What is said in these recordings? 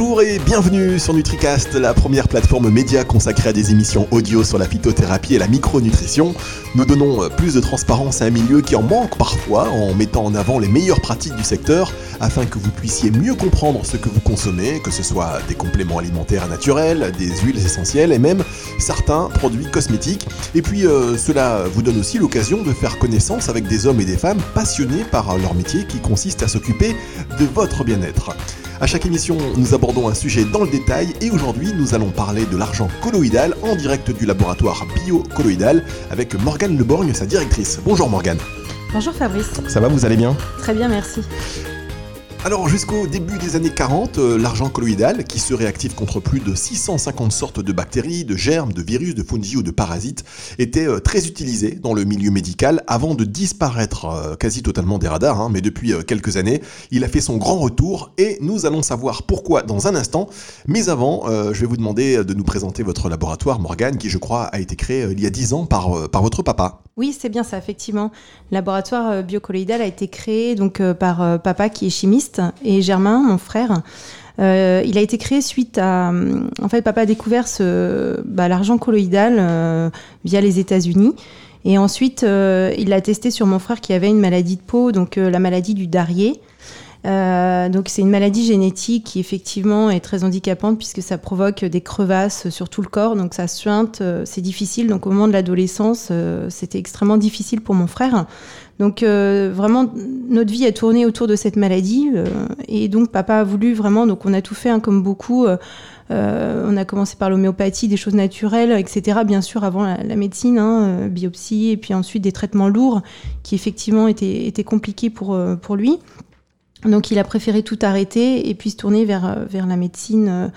Bonjour et bienvenue sur NutriCast, la première plateforme média consacrée à des émissions audio sur la phytothérapie et la micronutrition. Nous donnons plus de transparence à un milieu qui en manque parfois en mettant en avant les meilleures pratiques du secteur afin que vous puissiez mieux comprendre ce que vous consommez, que ce soit des compléments alimentaires naturels, des huiles essentielles et même certains produits cosmétiques. Et puis euh, cela vous donne aussi l'occasion de faire connaissance avec des hommes et des femmes passionnés par leur métier qui consiste à s'occuper de votre bien-être. À chaque émission, nous abordons un sujet dans le détail et aujourd'hui, nous allons parler de l'argent colloïdal en direct du laboratoire bio-colloïdal avec Morgane Leborgne, sa directrice. Bonjour Morgane. Bonjour Fabrice. Ça va, vous allez bien? Très bien, merci. Alors jusqu'au début des années 40, euh, l'argent colloïdal, qui se réactive contre plus de 650 sortes de bactéries, de germes, de virus, de fungi ou de parasites, était euh, très utilisé dans le milieu médical avant de disparaître euh, quasi totalement des radars, hein, mais depuis quelques années, il a fait son grand retour et nous allons savoir pourquoi dans un instant. Mais avant, je vais vous demander de nous présenter votre laboratoire, Morgane, qui je crois a été créé il y a 10 ans par, par votre papa. Oui, c'est bien ça, effectivement. Le laboratoire biocolloïdal a été créé donc, par papa qui est chimiste et Germain, mon frère. Euh, il a été créé suite à. En fait, papa a découvert bah, l'argent colloïdal euh, via les États-Unis. Et ensuite, euh, il l'a testé sur mon frère qui avait une maladie de peau, donc la maladie du Darier. donc c'est une maladie génétique qui effectivement est très handicapante puisque ça provoque des crevasses sur tout le corps, donc ça suinte, c'est difficile. Donc au moment de l'adolescence, c'était extrêmement difficile pour mon frère. Donc euh, vraiment, notre vie a tourné autour de cette maladie. Euh, et donc papa a voulu vraiment, donc on a tout fait hein, comme beaucoup. Euh, on a commencé par l'homéopathie, des choses naturelles, etc. Bien sûr, avant la, médecine, hein, biopsie, et puis ensuite des traitements lourds qui effectivement étaient, étaient compliqués pour, pour lui. Donc il a préféré tout arrêter et puis se tourner vers, vers la médecine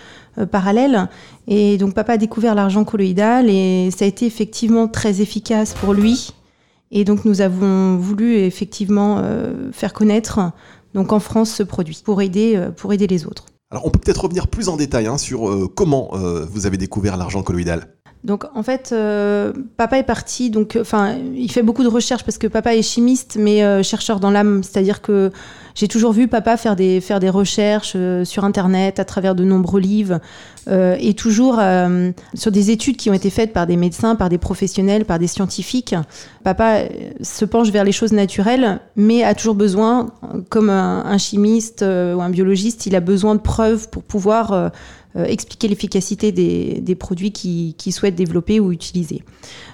parallèle. Et donc papa a découvert l'argent colloïdal et ça a été effectivement très efficace pour lui. Et donc nous avons voulu effectivement euh, faire connaître donc en France ce produit pour aider, euh, pour aider les autres. Alors on peut peut-être revenir plus en détail hein, sur euh, comment vous avez découvert l'argent colloïdal? Donc en fait, papa est parti. Donc, enfin, il fait beaucoup de recherches parce que papa est chimiste, mais chercheur dans l'âme. C'est-à-dire que j'ai toujours vu papa faire des, faire des recherches euh, sur Internet, à travers de nombreux livres, euh, et toujours euh, sur des études qui ont été faites par des médecins, par des professionnels, par des scientifiques. Papa se penche vers les choses naturelles, mais a toujours besoin, comme un, chimiste ou un biologiste, il a besoin de preuves pour pouvoir expliquer l'efficacité des, produits qu'il souhaite développer ou utiliser.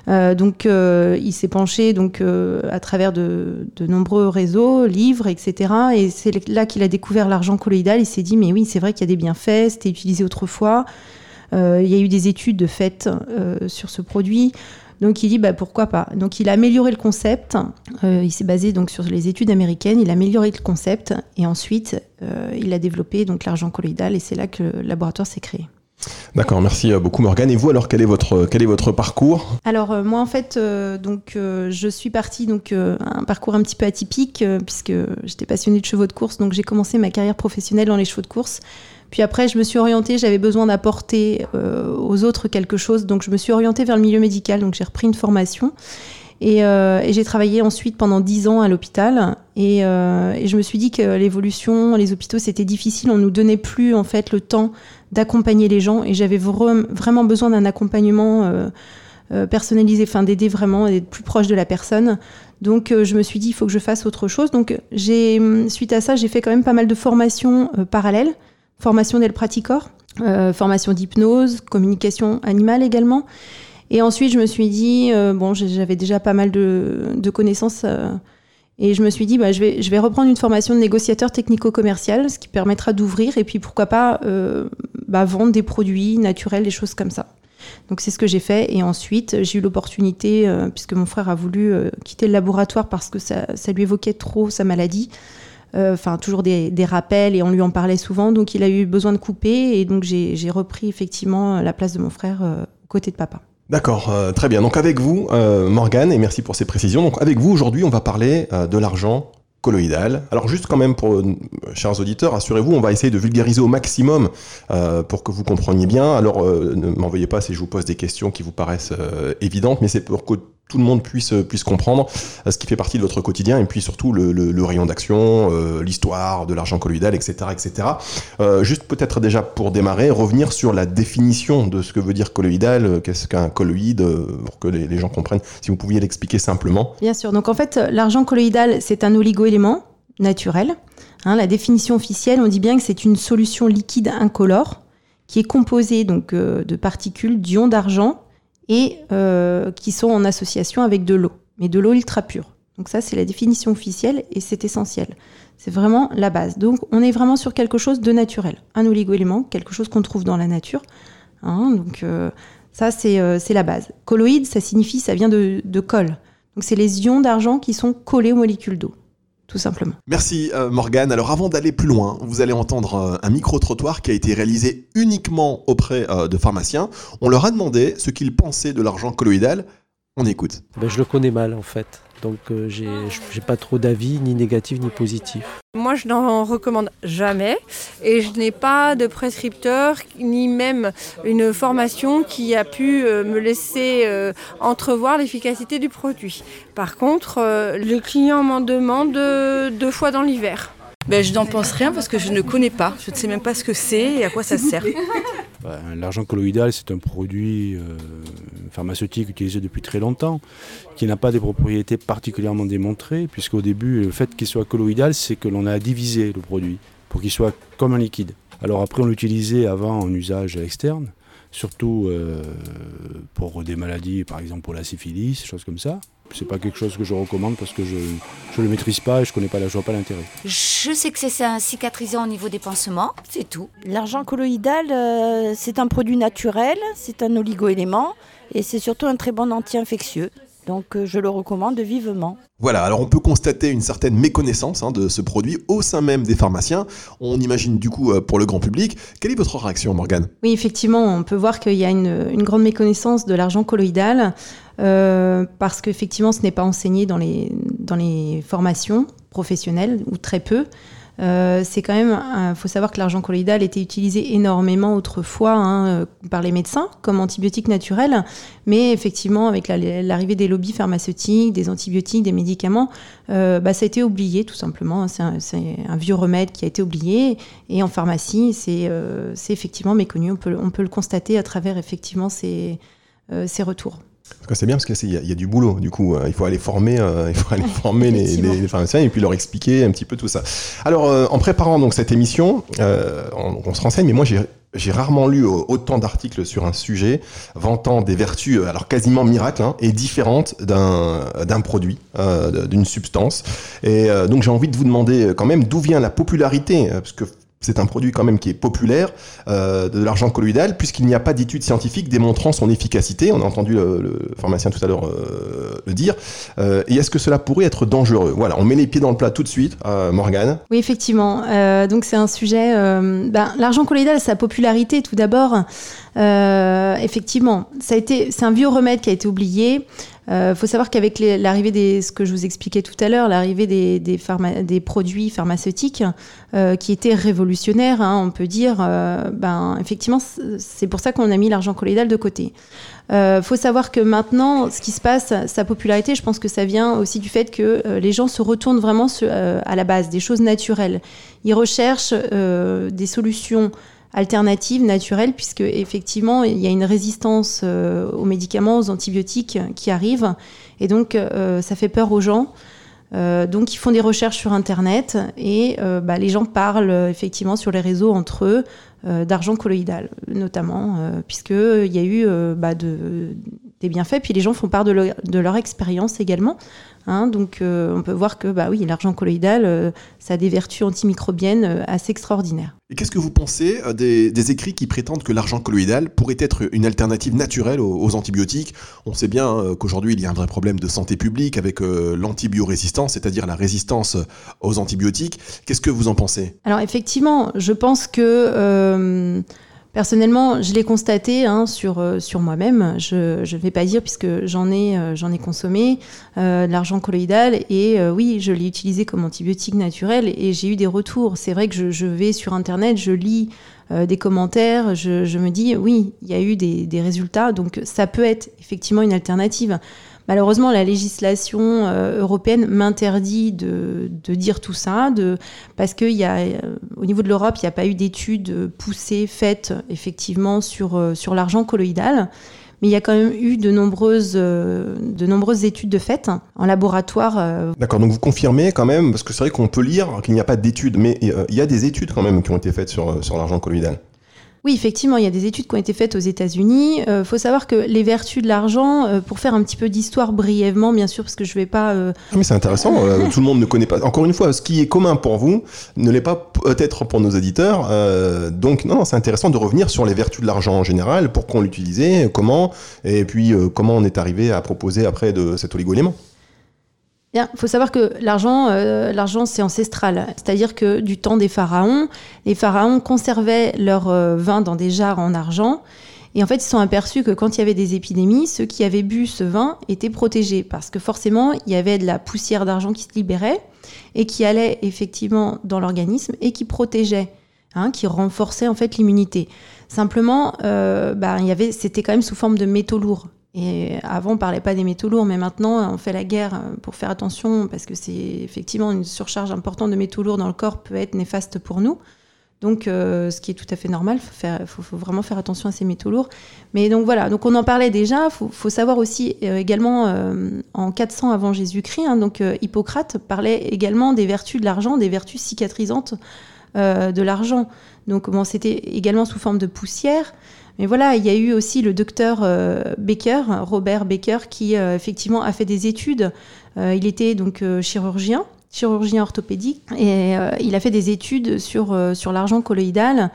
donc, il s'est penché donc, à travers de, nombreux réseaux, livres, etc. Et c'est là qu'il a découvert l'argent colloïdal. Il s'est dit, mais oui, c'est vrai qu'il y a des bienfaits, c'était utilisé autrefois. Euh, il y a eu des études de fait euh, sur ce produit. Donc il dit bah, pourquoi pas. Donc il a amélioré le concept. Euh, il s'est basé donc sur les études américaines. Il a amélioré le concept et ensuite il a développé donc l'argent colloïdal et c'est là que le laboratoire s'est créé. D'accord, merci euh, beaucoup Morgane. Et vous alors quel est votre quel est votre parcours? Alors euh, moi en fait euh, donc je suis partie donc un parcours un petit peu atypique puisque j'étais passionnée de chevaux de course donc j'ai commencé ma carrière professionnelle dans les chevaux de course. Puis après je me suis orientée, j'avais besoin d'apporter aux autres quelque chose donc je me suis orientée vers le milieu médical donc j'ai repris une formation et, j'ai travaillé ensuite pendant dix ans à l'hôpital. Et, et, je me suis dit que l'évolution, les hôpitaux, c'était difficile. On nous donnait plus en fait le temps d'accompagner les gens et j'avais vraiment besoin d'un accompagnement euh, euh, personnalisé, enfin d'aider vraiment, d'être plus proche de la personne. Donc euh, je me suis dit il faut que je fasse autre chose. Donc suite à ça j'ai fait quand même pas mal de formations parallèles, formation d'El Praticor, formation d'hypnose, communication animale également. Et ensuite je me suis dit bon j'avais déjà pas mal de, connaissances et je me suis dit, bah, je, vais, je vais reprendre une formation de négociateur technico-commercial, ce qui permettra d'ouvrir et puis pourquoi pas euh, bah, vendre des produits naturels, des choses comme ça. Donc c'est ce que j'ai fait. Et ensuite, j'ai eu l'opportunité, euh, puisque mon frère a voulu euh, quitter le laboratoire parce que ça, ça lui évoquait trop sa maladie. Enfin, toujours des, rappels et on lui en parlait souvent. Donc il a eu besoin de couper et donc j'ai repris effectivement la place de mon frère aux côtés de papa. D'accord, euh, très bien. Donc avec vous, euh, Morgane, et merci pour ces précisions. Donc avec vous, aujourd'hui, on va parler euh, de l'argent colloïdal. Alors juste quand même pour chers auditeurs, assurez-vous, on va essayer de vulgariser au maximum pour que vous compreniez bien. Alors ne m'envoyez pas si je vous pose des questions qui vous paraissent évidentes, mais c'est pour que tout le monde puisse, puisse comprendre ce qui fait partie de votre quotidien et puis surtout le, rayon d'action, l'histoire de l'argent colloïdal, etc. etc. juste peut-être déjà pour démarrer, revenir sur la définition de ce que veut dire colloïdal, qu'est-ce qu'un colloïde, pour que les, gens comprennent, si vous pouviez l'expliquer simplement. Bien sûr, donc en fait l'argent colloïdal c'est un oligoélément naturel. Hein, la définition officielle, on dit bien que c'est une solution liquide incolore qui est composée donc euh, de particules d'ions d'argent et euh, qui sont en association avec de l'eau, mais de l'eau ultra pure. Donc ça, c'est la définition officielle et c'est essentiel. C'est vraiment la base. Donc on est vraiment sur quelque chose de naturel, un oligoélément, quelque chose qu'on trouve dans la nature. Hein, donc euh, ça, c'est la base. Colloïde, ça signifie, ça vient de, de. Donc c'est les ions d'argent qui sont collés aux molécules d'eau tout simplement. Merci euh, Morgane. Alors avant d'aller plus loin, vous allez entendre euh, un micro-trottoir qui a été réalisé uniquement auprès euh, de pharmaciens. On leur a demandé ce qu'ils pensaient de l'argent colloïdal. On écoute. Ben, je le connais mal en fait. Donc euh, j'ai pas trop d'avis, ni négatif ni positif. Moi je n'en recommande jamais et je n'ai pas de prescripteur ni même une formation qui a pu euh, me laisser euh, entrevoir l'efficacité du produit. Par contre, le client m'en demande deux fois dans l'hiver. Ben, je n'en pense rien parce que je ne connais pas. Je ne sais même pas ce que c'est et à quoi ça sert. Ben, l'argent colloïdal, c'est un produit pharmaceutique utilisé depuis très longtemps, qui n'a pas des propriétés particulièrement démontrées, puisqu'au début, le fait qu'il soit colloïdal, c'est que l'on a divisé le produit pour qu'il soit comme un liquide. Alors après, on l'utilisait avant en usage externe, surtout euh, pour des maladies, par exemple pour la syphilis, choses comme ça. C'est pas quelque chose que je recommande parce que je ne le maîtrise pas et je connais pas, je vois pas l'intérêt. Je sais que c'est un cicatrisant au niveau des pansements, c'est tout. L'argent colloïdal, euh, c'est un produit naturel, c'est un oligoélément et c'est surtout un très bon anti-infectieux. Donc euh, je le recommande vivement. Voilà, alors on peut constater une certaine méconnaissance hein, de ce produit au sein même des pharmaciens. On imagine du coup euh, pour le grand public. Quelle est votre réaction, Morgane? Oui, effectivement, on peut voir qu'il y a une, grande méconnaissance de l'argent colloïdal euh, parce qu'effectivement, ce n'est pas enseigné dans les, formations professionnelles ou très peu. Euh, c'est quand même, il faut savoir que l'argent colloïdal était utilisé énormément autrefois hein, euh, par les médecins comme antibiotique naturel, mais effectivement avec l'arrivée des lobbies pharmaceutiques, des antibiotiques, des médicaments, bah, ça a été oublié tout simplement. C'est un, vieux remède qui a été oublié et en pharmacie, c'est effectivement méconnu. On peut, le constater à travers effectivement ces retours c'est bien parce qu'il y, a du boulot, du coup. Euh, il faut aller former, euh, il faut aller former les, pharmaciens et puis leur expliquer un petit peu tout ça. Alors, euh, en préparant donc cette émission, on, se renseigne, mais moi j'ai rarement lu autant d'articles sur un sujet vantant des vertus, alors quasiment miracles, hein, et différentes d'un produit, d'une substance. Et donc j'ai envie de vous demander quand même d'où vient la popularité, parce que c'est un produit quand même qui est populaire, euh, de l'argent colloïdal, puisqu'il n'y a pas d'études scientifiques démontrant son efficacité. On a entendu le, pharmacien tout à l'heure euh, le dire. Euh, et est-ce que cela pourrait être dangereux? Voilà, on met les pieds dans le plat tout de suite. Morgane Oui, effectivement. donc c'est un sujet... Ben, l'argent colloïdal, sa popularité tout d'abord. effectivement, ça a été, c'est un vieux remède qui a été oublié. Il euh, faut savoir qu'avec l'arrivée des, ce que je vous expliquais tout à l'heure, l'arrivée des, produits pharmaceutiques euh, qui étaient révolutionnaires, hein, on peut dire, euh, ben, effectivement, c'est pour ça qu'on a mis l'argent colloïdal de côté. Il faut savoir que maintenant, ce qui se passe, sa popularité, je pense que ça vient aussi du fait que les gens se retournent vraiment à la base, des choses naturelles. Ils recherchent des solutions alternative naturelle, puisque effectivement, il y a une résistance euh, aux médicaments, aux antibiotiques qui arrivent, et donc euh, ça fait peur aux gens. Euh, donc ils font des recherches sur Internet et bah, les gens parlent effectivement sur les réseaux entre eux d'argent colloïdal, notamment, puisqu'il y a eu bah, de, des bienfaits, puis les gens font part de, de leur expérience également. Hein, donc euh, on peut voir que bah oui, l'argent colloïdal, euh, ça a des vertus antimicrobiennes euh, assez extraordinaires. Et qu'est-ce que vous pensez des, écrits qui prétendent que l'argent colloïdal pourrait être une alternative naturelle aux, antibiotiques? On sait bien hein, qu'aujourd'hui il y a un vrai problème de santé publique avec l'antibiorésistance, c'est-à-dire la résistance aux antibiotiques. Qu'est-ce que vous en pensez? Alors effectivement, je pense que Personnellement, je l'ai constaté hein, sur, euh, sur moi-même. Je ne vais pas dire puisque j'en ai, euh, consommé euh, de l'argent colloïdal et oui, je l'ai utilisé comme antibiotique naturel et j'ai eu des retours. C'est vrai que je, vais sur Internet, je lis des commentaires, je, me dis oui, il y a eu des, résultats, donc ça peut être effectivement une alternative. Malheureusement, la législation euh, européenne m'interdit de, de, dire tout ça, de, parce qu'au niveau de l'Europe, il n'y a pas eu d'études poussées, faites effectivement sur, sur l'argent colloïdal mais il y a quand même eu de nombreuses, euh, de nombreuses études de fait en laboratoire. Euh. D'accord, donc vous confirmez quand même, parce que c'est vrai qu'on peut lire qu'il n'y a pas d'études, mais euh, il y a des études quand même qui ont été faites sur, sur l'argent colloïdal. Oui, effectivement, il y a des études qui ont été faites aux États-Unis. Il euh, faut savoir que les vertus de l'argent, euh, pour faire un petit peu d'histoire brièvement, bien sûr, parce que je ne vais pas. Euh, ah, mais c'est intéressant. tout le monde ne connaît pas. Encore une fois, ce qui est commun pour vous ne l'est pas peut-être pour nos éditeurs. donc, non, c'est intéressant de revenir sur les vertus de l'argent en général, pourquoi on l'utilisait, comment, et puis comment on est arrivé à proposer après de cet oligo-élément. Il faut savoir que l'argent, euh, l'argent c'est ancestral. C'est-à-dire que du temps des pharaons, les pharaons conservaient leur euh, vin dans des jarres en argent. Et en fait, ils se sont aperçus que quand il y avait des épidémies, ceux qui avaient bu ce vin étaient protégés. Parce que forcément, il y avait de la poussière d'argent qui se libérait et qui allait effectivement dans l'organisme et qui protégeait, hein, qui renforçait en fait l'immunité. Simplement, euh, bah, il y avait, c'était quand même sous forme de métaux lourds. Avant, on parlait pas des métaux lourds, mais maintenant, on fait la guerre euh, pour faire attention, parce que c'est effectivement une surcharge importante de métaux lourds dans le corps peut être néfaste pour nous. Donc, euh, ce qui est tout à fait normal, il faut, vraiment faire attention à ces métaux lourds. Mais donc voilà, donc on en parlait déjà. Il faut, savoir aussi euh, également en 400 avant Jésus-Christ, hein, donc Hippocrate parlait également des vertus de l'argent, des vertus cicatrisantes de l'argent. Donc bon, c'était également sous forme de poussière. Mais voilà, il y a eu aussi le docteur euh, Baker, Robert Baker, qui euh, effectivement a fait des études. Euh, il était donc chirurgien, chirurgien orthopédique, et il a fait des études sur, sur l'argent colloïdal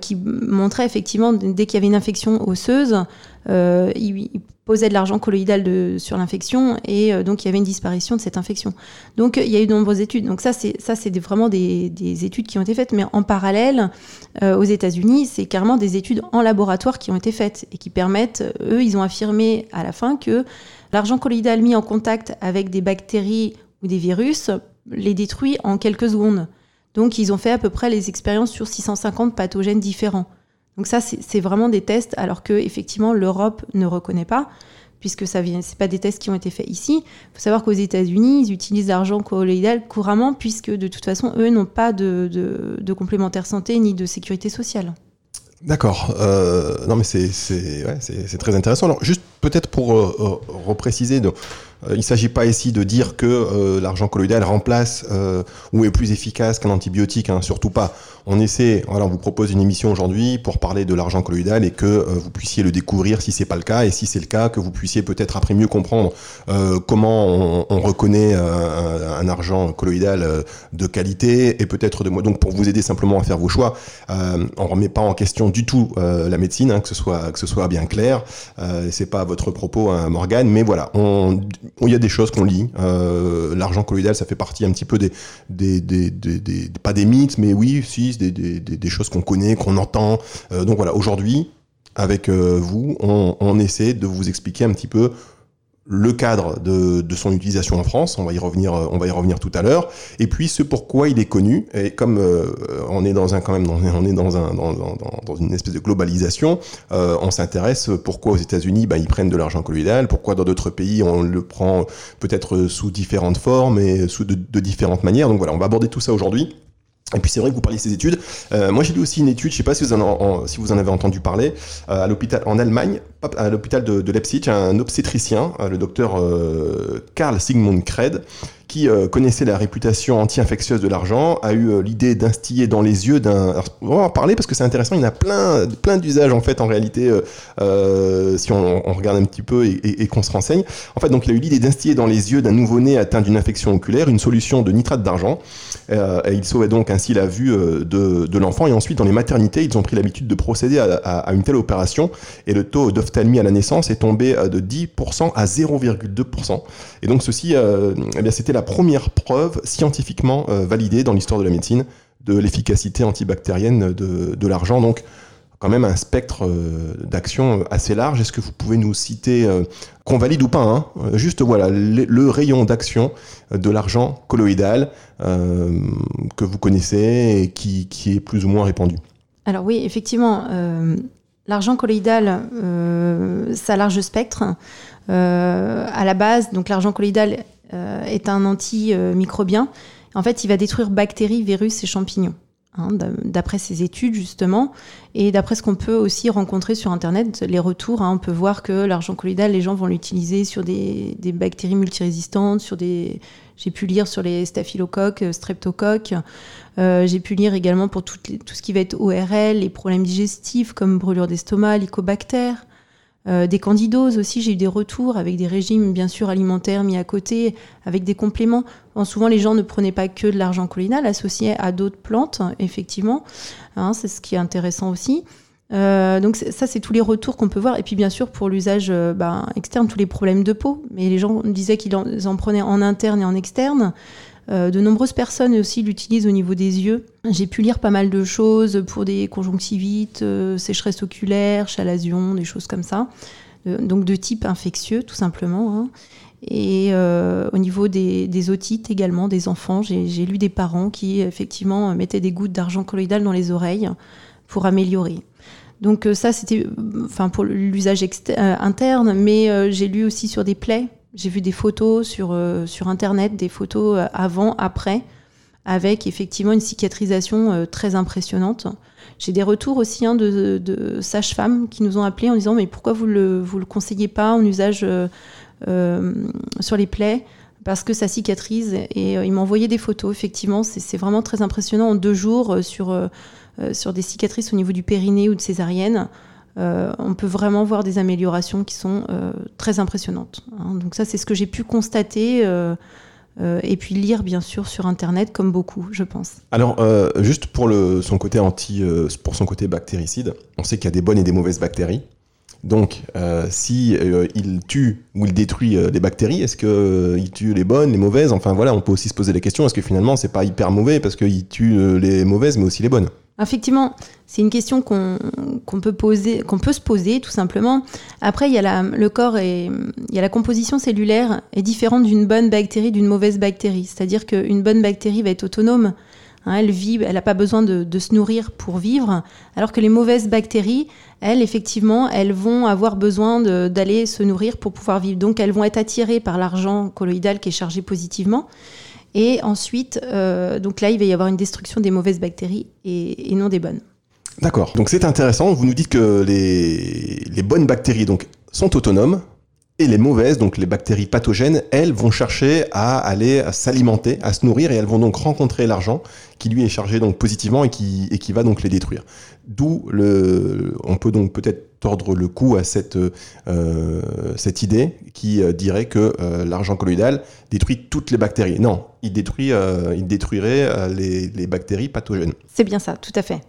qui montrait effectivement dès qu'il y avait une infection osseuse, il, posait de l'argent colloïdal sur l'infection et euh, donc il y avait une disparition de cette infection. Donc il y a eu de nombreuses études. Donc ça, c'est ça, c'est vraiment des, des, études qui ont été faites, mais en parallèle, euh, aux États-Unis, c'est carrément des études en laboratoire qui ont été faites et qui permettent, eux, ils ont affirmé à la fin que l'argent colloïdal mis en contact avec des bactéries ou des virus les détruit en quelques secondes. Donc ils ont fait à peu près les expériences sur 650 pathogènes différents. Donc ça, c'est vraiment des tests, alors que effectivement l'Europe ne reconnaît pas, puisque ça vient, c'est pas des tests qui ont été faits ici. Il faut savoir qu'aux États-Unis, ils utilisent l'argent colloïdal couramment, puisque de toute façon, eux n'ont pas de, de, complémentaire santé ni de sécurité sociale. D'accord. Euh, non, mais c'est très intéressant. Alors, juste peut-être pour euh, euh, repréciser, il ne s'agit pas ici de dire que l'argent colloïdal remplace ou est plus efficace qu'un antibiotique, hein, surtout pas on essaie, voilà, on vous propose une émission aujourd'hui pour parler de l'argent colloïdal et que euh, vous puissiez le découvrir si c'est pas le cas et si c'est le cas que vous puissiez peut-être après mieux comprendre euh, comment on, reconnaît euh, un, argent colloïdal de qualité et peut-être de donc pour vous aider simplement à faire vos choix. on remet pas en question du tout la médecine, hein, que ce soit que ce soit bien clair. c'est pas votre propos, hein, Morgane, mais voilà, il y a des choses qu'on lit. l'argent colloïdal, ça fait partie un petit peu des, des, des, des pas des mythes, mais oui, si des, choses qu'on connaît, qu'on entend. Euh, donc voilà, aujourd'hui, avec euh, vous, on, essaie de vous expliquer un petit peu le cadre de, son utilisation en France, on va y revenir, euh, on va y revenir tout à l'heure, et puis ce pourquoi il est connu. Et comme on est dans un quand même, dans, on est dans un dans, une espèce de globalisation, on s'intéresse pourquoi aux États-Unis, bah, ils prennent de l'argent colloïdal, pourquoi dans d'autres pays on le prend peut-être sous différentes formes et sous de, de différentes manières. Donc voilà, on va aborder tout ça aujourd'hui. Et puis c'est vrai que vous parliez de ces études. Euh, moi j'ai lu aussi une étude, je ne sais pas si vous en, si vous en avez entendu parler, euh, à l'hôpital en Allemagne, à l'hôpital de, de, Leipzig, un obstétricien, euh, le docteur Karl Sigmund Kred, qui euh, connaissait la réputation anti-infectieuse de l'argent, a eu euh, l'idée d'instiller dans les yeux d'un... On va en parler parce que c'est intéressant, il y en a plein, plein d'usages en fait en réalité, euh, si on, regarde un petit peu et, qu'on se renseigne. En fait, donc il a eu l'idée d'instiller dans les yeux d'un nouveau-né atteint d'une infection oculaire une solution de nitrate d'argent. et il sauvait donc ainsi la vue de, de l'enfant. Et ensuite, dans les maternités, ils ont pris l'habitude de procéder à, à, une telle opération. Et le taux d'ophtalmie à la naissance est tombé de 10% à 0,2%. Et donc ceci, eh bien c'était la première preuve scientifiquement euh, validée dans l'histoire de la médecine de l'efficacité antibactérienne de, l'argent. Donc, quand même un spectre euh, d'action assez large. Est-ce que vous pouvez nous citer, euh, qu'on valide ou pas, hein, juste voilà, le, rayon d'action de l'argent colloïdal que vous connaissez et qui, est plus ou moins répandu Alors oui, effectivement, l'argent colloïdal, euh, ça large spectre. Euh, à la base, donc l'argent colloïdal euh, est un antimicrobien. En fait, il va détruire bactéries, virus et champignons. Hein, d'après ces études justement, et d'après ce qu'on peut aussi rencontrer sur Internet, les retours, hein, on peut voir que l'argent colloïdal, les gens vont l'utiliser sur des, bactéries multirésistantes, sur des, j'ai pu lire sur les staphylocoques, streptocoques, euh, j'ai pu lire également pour tout, tout, ce qui va être ORL, les problèmes digestifs comme brûlure d'estomac, lycobactère. Euh, des candidoses aussi, j'ai eu des retours avec des régimes bien sûr alimentaires mis à côté, avec des compléments. souvent les gens ne prenaient pas que de l'argent collinal associé à d'autres plantes, effectivement. Hein, c'est ce qui est intéressant aussi. Euh, donc ça, c'est tous les retours qu'on peut voir. Et puis bien sûr, pour l'usage euh, ben, externe, tous les problèmes de peau. Mais les gens disaient qu'ils en, prenaient en interne et en externe. Euh, de nombreuses personnes aussi l'utilisent au niveau des yeux. J'ai pu lire pas mal de choses pour des conjonctivites, euh, sécheresse oculaire, chalazion, des choses comme ça. Euh, donc de type infectieux, tout simplement. Hein. Et au niveau des, otites également, des enfants, j'ai lu des parents qui effectivement mettaient des gouttes d'argent colloïdal dans les oreilles pour améliorer. Donc ça, c'était enfin pour l'usage interne, mais j'ai lu aussi sur des plaies j'ai vu des photos sur, euh, sur Internet, des photos euh, avant, après, avec effectivement une cicatrisation euh, très impressionnante. J'ai des retours aussi hein, de, sages-femmes qui nous ont appelés en disant mais pourquoi vous le, vous le conseillez pas en usage sur les plaies? Parce que ça cicatrise. Et ils envoyé des photos effectivement. C'est vraiment très impressionnant. En deux jours sur, sur des cicatrices au niveau du périnée ou de césarienne euh, on peut vraiment voir des améliorations qui sont euh, très impressionnantes. Hein. Donc ça, c'est ce que j'ai pu constater. Euh, et puis lire bien sûr sur internet comme beaucoup je pense. Alors juste pour le, son côté anti pour son côté bactéricide, on sait qu'il y a des bonnes et des mauvaises bactéries. Donc si il tue ou il détruit les bactéries, est-ce que il tue les bonnes, les mauvaises? Enfin voilà, on peut aussi se poser la question est-ce que finalement c'est pas hyper mauvais parce qu'il tue les mauvaises mais aussi les bonnes? Effectivement, c'est une question qu'on peut poser, qu'on peut se poser tout simplement. Après, il y a la, le corps et il y a la composition cellulaire est différente d'une bonne bactérie d'une mauvaise bactérie. C'est-à-dire qu'une bonne bactérie va être autonome. Hein, elle vit, elle n'a pas besoin de, se nourrir pour vivre, alors que les mauvaises bactéries, elles, effectivement, elles vont avoir besoin d'aller se nourrir pour pouvoir vivre. Donc, elles vont être attirées par l'argent colloïdal qui est chargé positivement. Et ensuite, euh, donc là, il va y avoir une destruction des mauvaises bactéries et, non des bonnes. D'accord. Donc c'est intéressant. Vous nous dites que les, bonnes bactéries donc, sont autonomes, et les mauvaises, donc les bactéries pathogènes, elles vont chercher à aller s'alimenter, à se nourrir, et elles vont donc rencontrer l'argent qui lui est chargé donc positivement et qui, va donc les détruire. D'où le, on peut donc peut-être tordre le cou à cette, euh, idée qui euh, dirait que euh, l'argent colloïdal détruit toutes les bactéries. Non, il, détruirait les bactéries pathogènes. C'est bien ça, tout à fait.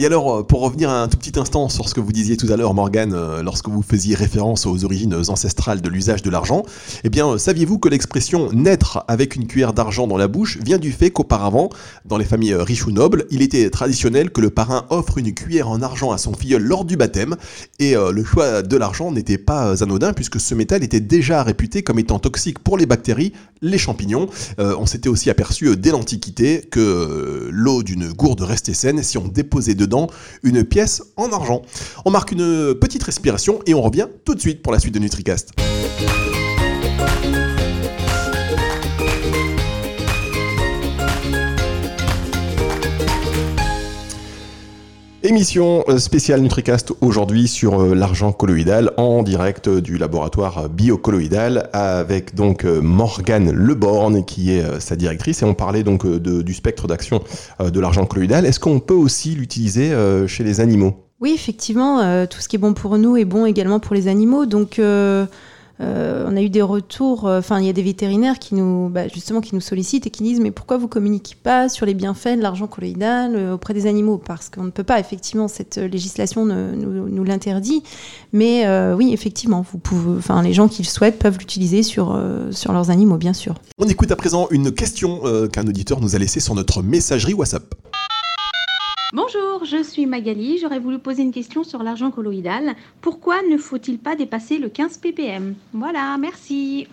Et alors, euh, pour revenir un tout petit instant sur ce que vous disiez tout à l'heure, Morgane, euh, lorsque vous faisiez référence aux origines ancestrales de l'usage de l'argent, eh bien, saviez-vous que l'expression naître avec une cuillère d'argent dans la bouche vient du fait qu'auparavant, dans les familles riches ou nobles, il était traditionnel que le parrain offre une cuillère en argent à son filleul lors du baptême, et euh, le choix de l'argent n'était pas anodin puisque ce métal était déjà réputé comme étant toxique pour les bactéries, les champignons. on s'était aussi aperçu dès l'Antiquité que l'eau d'une gourde restait saine si on déposait de une pièce en argent. On marque une petite respiration et on revient tout de suite pour la suite de NutriCast. Émission euh, spéciale NutriCast aujourd'hui sur euh, l'argent colloïdal en direct du laboratoire biocolloïdal avec donc euh, Morgane Leborn qui est sa directrice et on parlait donc du spectre d'action de l'argent colloïdal. Est-ce qu'on peut aussi l'utiliser chez les animaux? Oui, effectivement, tout ce qui est bon pour nous est bon également pour les animaux. Donc euh, on a eu des retours, euh, enfin il y a des vétérinaires qui nous, bah, justement, qui nous sollicitent et qui disent mais pourquoi vous communiquez pas sur les bienfaits de l'argent colloïdal euh, auprès des animaux? Parce qu'on ne peut pas, effectivement, cette législation nous, l'interdit. Mais oui, effectivement, vous pouvez, les gens qui le souhaitent peuvent l'utiliser sur, sur leurs animaux, bien sûr. On écoute à présent une question qu'un auditeur nous a laissée sur notre messagerie WhatsApp. Bonjour, je suis Magali. J'aurais voulu poser une question sur l'argent colloïdal. Pourquoi ne faut-il pas dépasser le 15 ppm? Voilà, merci.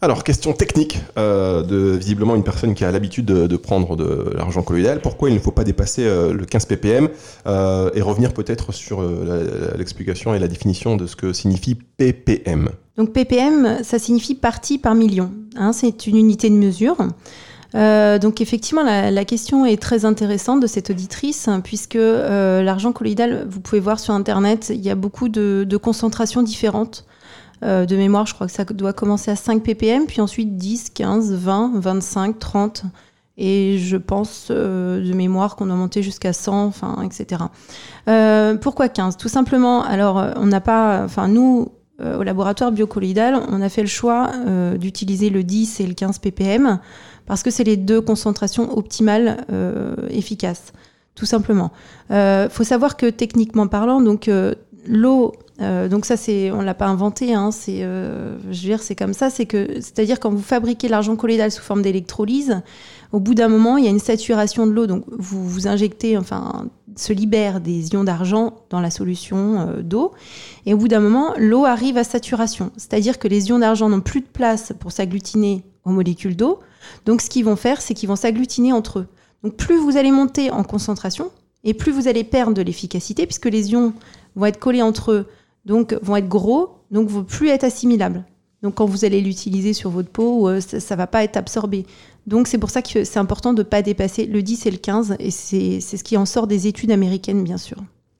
Alors, question technique euh, de visiblement une personne qui a l'habitude de, de prendre de l'argent colloïdal. Pourquoi il ne faut pas dépasser euh, le 15 ppm? Euh, et revenir peut-être sur euh, l'explication et la définition de ce que signifie ppm. Donc ppm, ça signifie partie par million. hein, c'est une unité de mesure. Euh, donc effectivement, la, question est très intéressante de cette auditrice, hein, puisque euh, l'argent colloïdal, vous pouvez voir sur Internet, il y a beaucoup de, de concentrations différentes. Euh, de mémoire, je crois que ça doit commencer à 5 ppm, puis ensuite 10, 15, 20, 25, 30. Et je pense euh, de mémoire qu'on a monté jusqu'à 100, enfin, etc. Pourquoi 15 Tout simplement, alors on n'a pas, enfin nous, au laboratoire biocolloïdal, on a fait le choix d'utiliser le 10 et le 15 ppm parce que c'est les deux concentrations optimales euh, efficaces, tout simplement. Il faut savoir que techniquement parlant, donc euh, l'eau, euh, donc ça c'est, on l'a pas inventé, hein, c'est, euh, je veux dire, c'est comme ça, c'est que, c'est-à-dire quand vous fabriquez l'argent colloïdal sous forme d'électrolyse, au bout d'un moment, il y a une saturation de l'eau, donc vous vous injectez, enfin, se libère des ions d'argent dans la solution euh, d'eau. Et au bout d'un moment, l'eau arrive à saturation. C'est-à-dire que les ions d'argent n'ont plus de place pour s'agglutiner aux molécules d'eau. Donc ce qu'ils vont faire, c'est qu'ils vont s'agglutiner entre eux. Donc plus vous allez monter en concentration, et plus vous allez perdre de l'efficacité, puisque les ions vont être collés entre eux, donc vont être gros, donc vont plus être assimilables. Donc quand vous allez l'utiliser sur votre peau, euh, ça, ça va pas être absorbé. Donc c'est pour ça que c'est important de ne pas dépasser le 10 et le 15, et c'est ce qui en sort des études américaines, bien sûr.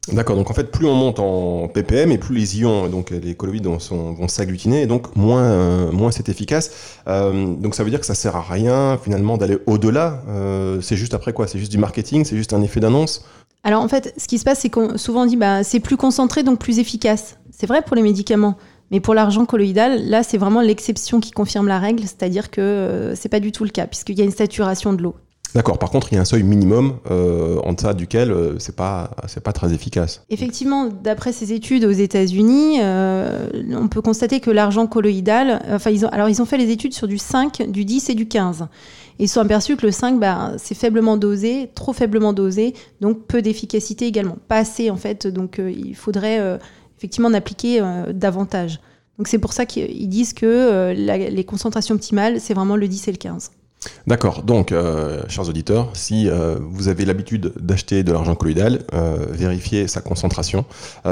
D'accord, donc en fait, plus on monte en ppm et plus les ions, donc les colloïdes vont, s'agglutiner, et donc moins, euh, moins c'est efficace. Euh, donc ça veut dire que ça sert à rien finalement d'aller au-delà. Euh, c'est juste après quoi? C'est juste du marketing? C'est juste un effet d'annonce? Alors en fait, ce qui se passe, c'est qu'on souvent dit bah, c'est plus concentré, donc plus efficace. C'est vrai pour les médicaments. Mais pour l'argent colloïdal, là, c'est vraiment l'exception qui confirme la règle, c'est-à-dire que c'est pas du tout le cas, puisqu'il y a une saturation de l'eau. D'accord, par contre, il y a un seuil minimum euh, en deçà duquel euh, c'est pas, c'est pas très efficace. Effectivement, d'après ces études aux États-Unis, euh, on peut constater que l'argent colloïdal, enfin, alors ils ont fait les études sur du 5, du 10 et du 15. Et ils se sont aperçus que le 5, bah, c'est faiblement dosé, trop faiblement dosé, donc peu d'efficacité également. Pas assez, en fait, donc euh, il faudrait effectivement en appliquer davantage. Donc c'est pour ça qu'ils disent que les concentrations optimales, c'est vraiment le 10 et le 15. D'accord, donc, euh, chers auditeurs, si euh, vous avez l'habitude d'acheter de l'argent colloïdal, euh, vérifiez sa concentration.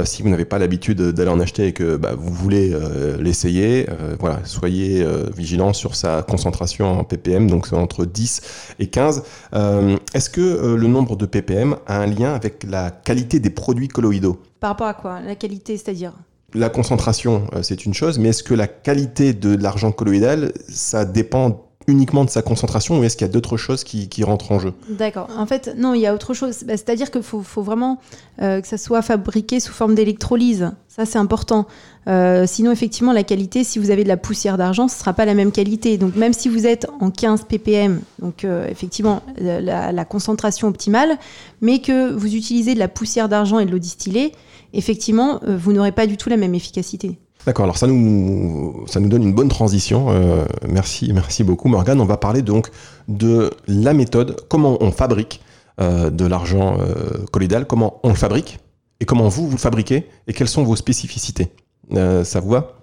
Si vous n'avez pas l'habitude d'aller en acheter et que bah, vous voulez l'essayer, voilà, soyez vigilants sur sa concentration en ppm, donc c'est entre 10 et 15. Euh, Est-ce que le nombre de ppm a un lien avec la qualité des produits colloïdaux? Par rapport à quoi? La qualité, c'est-à-dire? La concentration, c'est une chose, mais est-ce que la qualité de l'argent colloïdal, ça dépend uniquement de sa concentration ou est-ce qu'il y a d'autres choses qui, rentrent en jeu? D'accord. En fait, non, il y a autre chose. Bah, C'est-à-dire qu'il faut, vraiment euh, que ça soit fabriqué sous forme d'électrolyse. Ça, c'est important. Euh, sinon, effectivement, la qualité, si vous avez de la poussière d'argent, ce ne sera pas la même qualité. Donc, même si vous êtes en 15 ppm, donc euh, effectivement, la, concentration optimale, mais que vous utilisez de la poussière d'argent et de l'eau distillée, effectivement, vous n'aurez pas du tout la même efficacité. D'accord, alors ça nous, ça nous donne une bonne transition. Euh, merci, merci beaucoup Morgane. On va parler donc de la méthode, comment on fabrique euh, de l'argent euh, colloïdal, comment on le fabrique et comment vous, vous le fabriquez et quelles sont vos spécificités. Euh, ça vous va?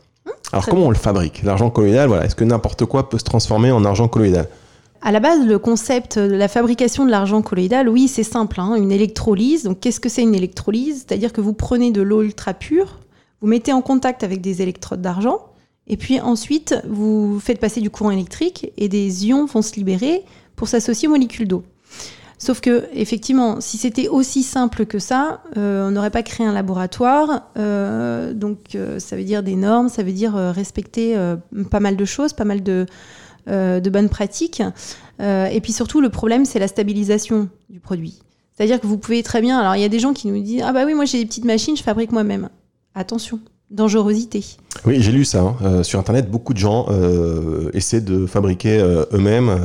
Alors très comment bien. on le fabrique? L'argent colloïdal, voilà, est-ce que n'importe quoi peut se transformer en argent colloïdal À la base, le concept de la fabrication de l'argent colloïdal, oui, c'est simple, hein, une électrolyse. Donc, qu'est-ce que c'est une électrolyse? C'est-à-dire que vous prenez de l'eau ultra pure, vous mettez en contact avec des électrodes d'argent, et puis ensuite, vous faites passer du courant électrique et des ions vont se libérer pour s'associer aux molécules d'eau. Sauf que, effectivement, si c'était aussi simple que ça, euh, on n'aurait pas créé un laboratoire. euh, donc, euh, ça veut dire des normes, ça veut dire respecter pas mal de choses, pas mal de, de bonnes pratiques. Et puis surtout, le problème, c'est la stabilisation du produit. C'est-à-dire que vous pouvez très bien. Alors, il y a des gens qui nous disent Ah, bah oui, moi j'ai des petites machines, je fabrique moi-même. Attention, dangerosité. Oui, j'ai lu ça. hein. Euh, sur Internet, beaucoup de gens euh, essaient de fabriquer euh, eux-mêmes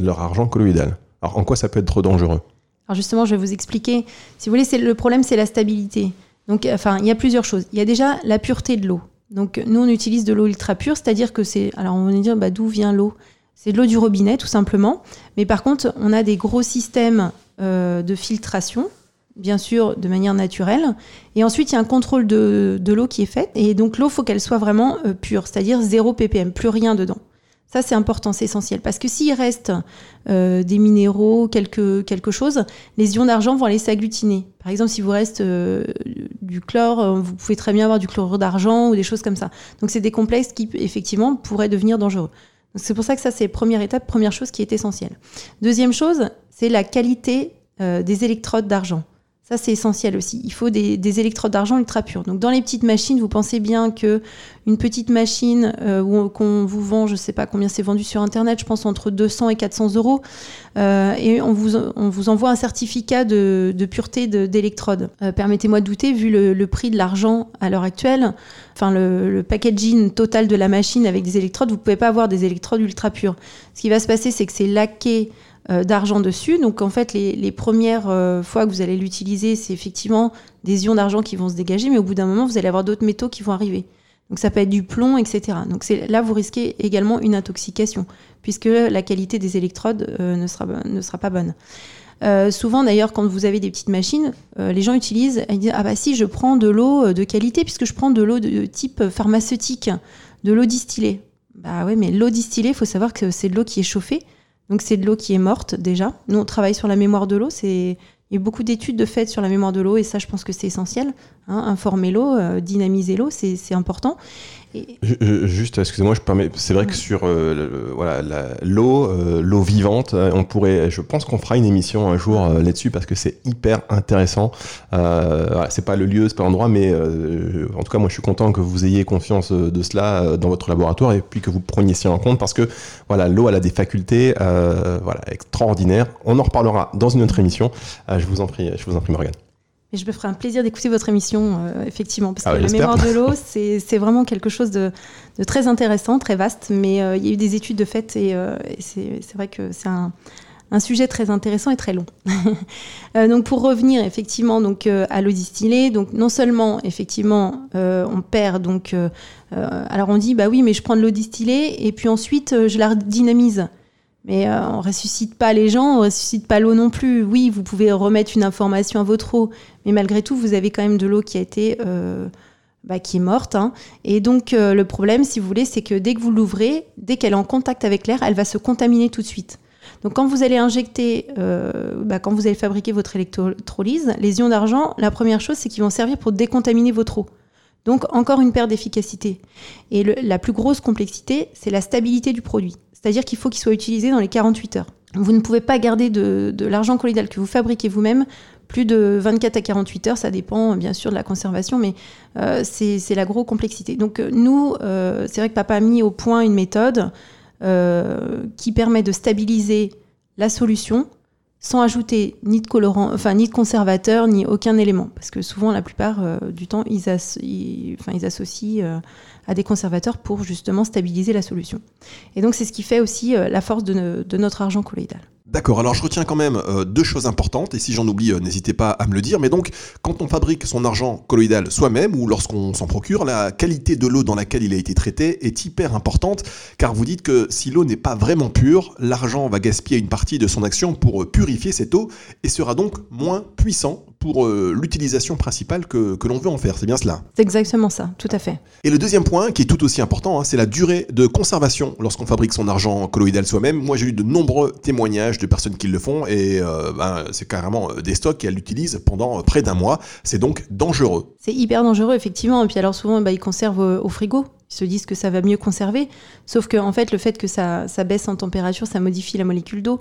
leur argent colloïdal. Alors en quoi ça peut être trop dangereux? Alors justement, je vais vous expliquer. Si vous voulez, c'est le problème, c'est la stabilité. Donc, enfin, il y a plusieurs choses. Il y a déjà la pureté de l'eau. Donc, nous, on utilise de l'eau ultra pure, c'est-à-dire que c'est. Alors, on va dire, bah, d'où vient l'eau? C'est de l'eau du robinet, tout simplement. Mais par contre, on a des gros systèmes de filtration, bien sûr, de manière naturelle. Et ensuite, il y a un contrôle de, de l'eau qui est fait. Et donc, l'eau, faut qu'elle soit vraiment euh, pure, c'est-à-dire 0 ppm, plus rien dedans. Ça, c'est important, c'est essentiel. Parce que s'il reste euh, des minéraux, quelque, quelque chose, les ions d'argent vont aller s'agglutiner. Par exemple, si vous reste euh, du chlore, vous pouvez très bien avoir du chlorure d'argent ou des choses comme ça. Donc, c'est des complexes qui, effectivement, pourraient devenir dangereux. C'est pour ça que ça, c'est première étape, première chose qui est essentielle. Deuxième chose, c'est la qualité des électrodes d'argent. Ça, c'est essentiel aussi. Il faut des, électrodes d'argent ultra pures. Donc, dans les petites machines, vous pensez bien que une petite machine euh, qu'on vous vend, je ne sais pas combien c'est vendu sur Internet, je pense entre 200 et 400 euros, euh, et on vous, envoie un certificat de, pureté d'électrodes. Euh, permettez-moi de douter, vu le, prix de l'argent à l'heure actuelle, enfin le, packaging total de la machine avec des électrodes, vous ne pouvez pas avoir des électrodes ultra pures. Ce qui va se passer, c'est que c'est laqué d'argent dessus. Donc en fait, les, premières euh, fois que vous allez l'utiliser, c'est effectivement des ions d'argent qui vont se dégager, mais au bout d'un moment, vous allez avoir d'autres métaux qui vont arriver. Donc ça peut être du plomb, etc. Donc là, vous risquez également une intoxication, puisque la qualité des électrodes euh, ne, sera, ne sera pas bonne. souvent d'ailleurs, quand vous avez des petites machines, les gens utilisent, ils disent ah bah si je prends de l'eau de qualité puisque je prends de l'eau de type pharmaceutique, de l'eau distillée. Bah ouais, mais l'eau distillée, il faut savoir que c'est de l'eau qui est chauffée. Donc c'est de l'eau qui est morte déjà. Nous, on travaille sur la mémoire de l'eau. C'est il y a beaucoup d'études de fait sur la mémoire de l'eau et ça, je pense que c'est essentiel. Hein. informer l'eau, euh, dynamiser l'eau, c'est important. Juste, excusez-moi, je permets. C'est vrai que sur euh, voilà l'eau, euh, l'eau vivante, euh, on pourrait. Je pense qu'on fera une émission un jour là-dessus parce que c'est hyper intéressant. Voilà, c'est pas le lieu, c'est pas l'endroit, mais en tout cas, moi, je suis content que vous ayez confiance de cela dans votre laboratoire et puis que vous preniez ça en compte parce que voilà, l'eau, elle a des facultés voilà extraordinaires. On en reparlera dans une autre émission. je vous en prie, je vous en prie, Morgane. Et je me ferai un plaisir d'écouter votre émission, euh, effectivement, parce ah que la mémoire de l'eau, c'est vraiment quelque chose de, très intéressant, très vaste, mais euh, il y a eu des études de fait et, euh, c'est vrai que c'est un, sujet très intéressant et très long. donc pour revenir effectivement donc à l'eau distillée, donc non seulement effectivement on perd donc alors on dit bah oui mais je prends de l'eau distillée et puis ensuite je la dynamise. Mais on euh, on ressuscite pas les gens, on ressuscite pas l'eau non plus. Oui, vous pouvez remettre une information à votre eau, mais malgré tout, vous avez quand même de l'eau qui a été, euh, bah, qui est morte. Hein. Et donc euh, le problème, si vous voulez, c'est que dès que vous l'ouvrez, dès qu'elle est en contact avec l'air, elle va se contaminer tout de suite. Donc quand vous allez injecter, bah, quand vous allez fabriquer votre électrolyse, les ions d'argent, la première chose, c'est qu'ils vont servir pour décontaminer votre eau. Donc encore une perte d'efficacité. Et la plus grosse complexité, c'est la stabilité du produit. C'est-à-dire qu'il faut qu'il soit utilisé dans les 48 heures. Vous ne pouvez pas garder de, l'argent colloïdal que vous fabriquez vous-même plus de 24 à 48 heures, ça dépend bien sûr de la conservation, mais euh, c'est la grosse complexité. Donc euh, nous, euh, c'est vrai que papa a mis au point une méthode qui permet de stabiliser la solution sans ajouter ni de colorant, enfin ni de conservateur, ni aucun élément, parce que souvent la plupart du temps ils, ils associent à des conservateurs pour justement stabiliser la solution. Et donc c'est ce qui fait aussi euh, la force de notre argent colloïdal. D'accord, alors je retiens quand même euh, deux choses importantes, et si j'en oublie, euh, n'hésitez pas à me le dire, mais donc quand on fabrique son argent colloïdal soi-même, ou lorsqu'on s'en procure, la qualité de l'eau dans laquelle il a été traité est hyper importante, car vous dites que si l'eau n'est pas vraiment pure, l'argent va gaspiller une partie de son action pour purifier cette eau, et sera donc moins puissant pour euh, l'utilisation principale que, l'on veut en faire. C'est bien cela C'est exactement ça, tout à fait. Et le deuxième point, qui est tout aussi important, hein, c'est la durée de conservation lorsqu'on fabrique son argent colloïdal soi-même. Moi, j'ai eu de nombreux témoignages de personnes qui le font et euh, ben, c'est carrément euh, des stocks qu'elles utilisent pendant près d'un mois. C'est donc dangereux. C'est hyper dangereux, effectivement. Et puis alors souvent, bah, ils conservent au frigo. Ils se disent que ça va mieux conserver. Sauf que en fait, le fait que ça, ça baisse en température, ça modifie la molécule d'eau.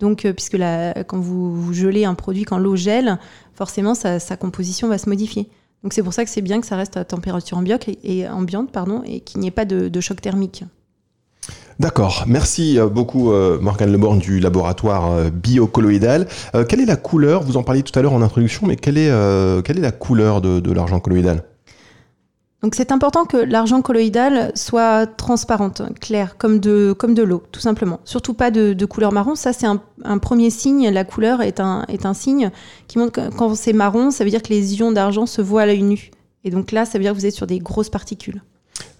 Donc, euh, puisque quand vous, gelez un produit, quand l'eau gèle, forcément, sa, composition va se modifier. Donc, c'est pour ça que c'est bien que ça reste à température ambiante et, ambiante, et qu'il n'y ait pas de, choc thermique. D'accord, merci euh, beaucoup euh, Morgane Leborn du laboratoire biocolloïdal. quelle est la couleur? Vous en parliez tout à l'heure en introduction, mais quelle est la couleur de l'argent colloïdal? Donc c'est important que l'argent colloïdal soit transparente, claire, comme de, comme de l'eau, tout simplement. Surtout pas de, couleur marron. Ça, c'est un, premier signe. La couleur est un, est un signe qui montre que quand c'est marron, ça veut dire que les ions d'argent se voient à l'œil nu. Et donc là, ça veut dire que vous êtes sur des grosses particules.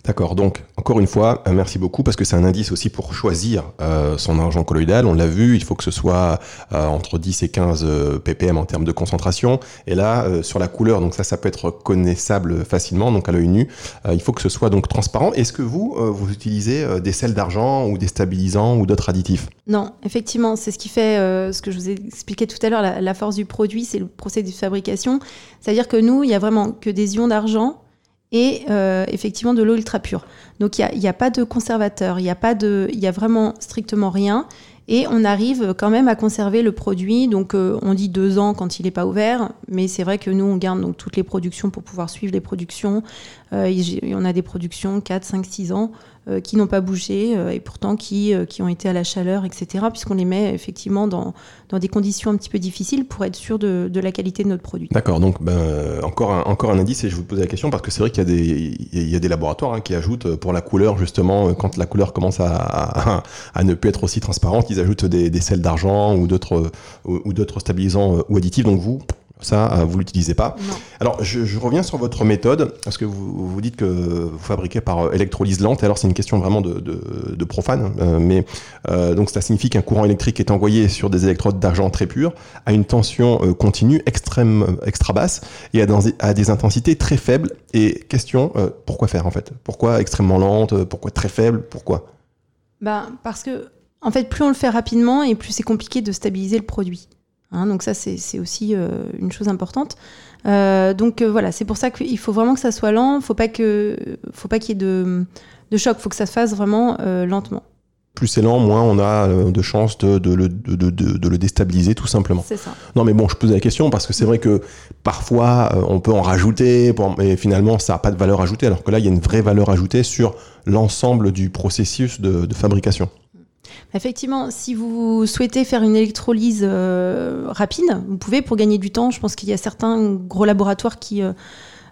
D'accord, donc encore une fois, euh, merci beaucoup parce que c'est un indice aussi pour choisir euh, son argent colloïdal. On l'a vu, il faut que ce soit euh, entre 10 et 15 ppm en termes de concentration. Et là, sur la couleur, donc ça, ça peut être connaissable facilement, donc à l'œil nu. il faut que ce soit donc transparent. Est-ce que vous, vous utilisez des sels d'argent ou des stabilisants ou d'autres additifs? Non, effectivement, c'est ce qui fait ce que je vous ai expliqué tout à l'heure, la, force du produit, c'est le procédé de fabrication. C'est-à-dire que nous, il y a vraiment que des ions d'argent et euh, effectivement de l'eau ultra pure. Donc il n'y a, pas de conservateur, il n'y a, a vraiment strictement rien. Et on arrive quand même à conserver le produit. Donc euh, on dit deux ans quand il n'est pas ouvert, mais c'est vrai que nous on garde donc toutes les productions pour pouvoir suivre les productions. Euh, on a des productions 4, 5, 6 ans. Euh, qui n'ont pas bougé euh, et pourtant qui, euh, qui ont été à la chaleur, etc. Puisqu'on les met effectivement dans, dans des conditions un petit peu difficiles pour être sûr de, de la qualité de notre produit. D'accord, donc ben, encore, un, encore un indice et je vous pose la question parce que c'est vrai qu'il y, a des, il y a des laboratoires hein, qui ajoutent pour la couleur justement, quand la couleur commence à, à, à ne plus être aussi transparente, ils ajoutent des, des sels d'argent ou d'autres ou d'autres stabilisants ou additifs. Donc vous, ça, euh, vous l'utilisez pas. Alors, je, reviens sur votre méthode, parce que vous, vous dites que vous fabriquez par euh, électrolyse lente. Alors, c'est une question vraiment de, de, profane, euh, mais donc ça signifie qu'un courant électrique est envoyé sur des électrodes d'argent très pures à une tension continue extrême, extra basse et à, à, des intensités très faibles. Et question, pourquoi faire en fait? Pourquoi extrêmement lente? Pourquoi très faible? Pourquoi? Ben, Parce que, en fait, plus on le fait rapidement et plus c'est compliqué de stabiliser le produit. Hein, donc ça, c'est aussi euh, une chose importante. Euh, donc euh, voilà, c'est pour ça qu'il faut vraiment que ça soit lent. Faut pas que, faut pas qu'il y ait de, de choc. Faut que ça se fasse vraiment lentement. Plus c'est lent, moins on a de chances de, de, le, de, le déstabiliser tout simplement. C'est ça. Non mais bon, je pose la question parce que c'est vrai que parfois on peut en rajouter, mais finalement ça n'a pas de valeur ajoutée, alors que là il y a une vraie valeur ajoutée sur l'ensemble du processus de fabrication. Effectivement, si vous souhaitez faire une électrolyse euh, rapide, vous pouvez pour gagner du temps. Je pense qu'il y a certains gros laboratoires qui, euh,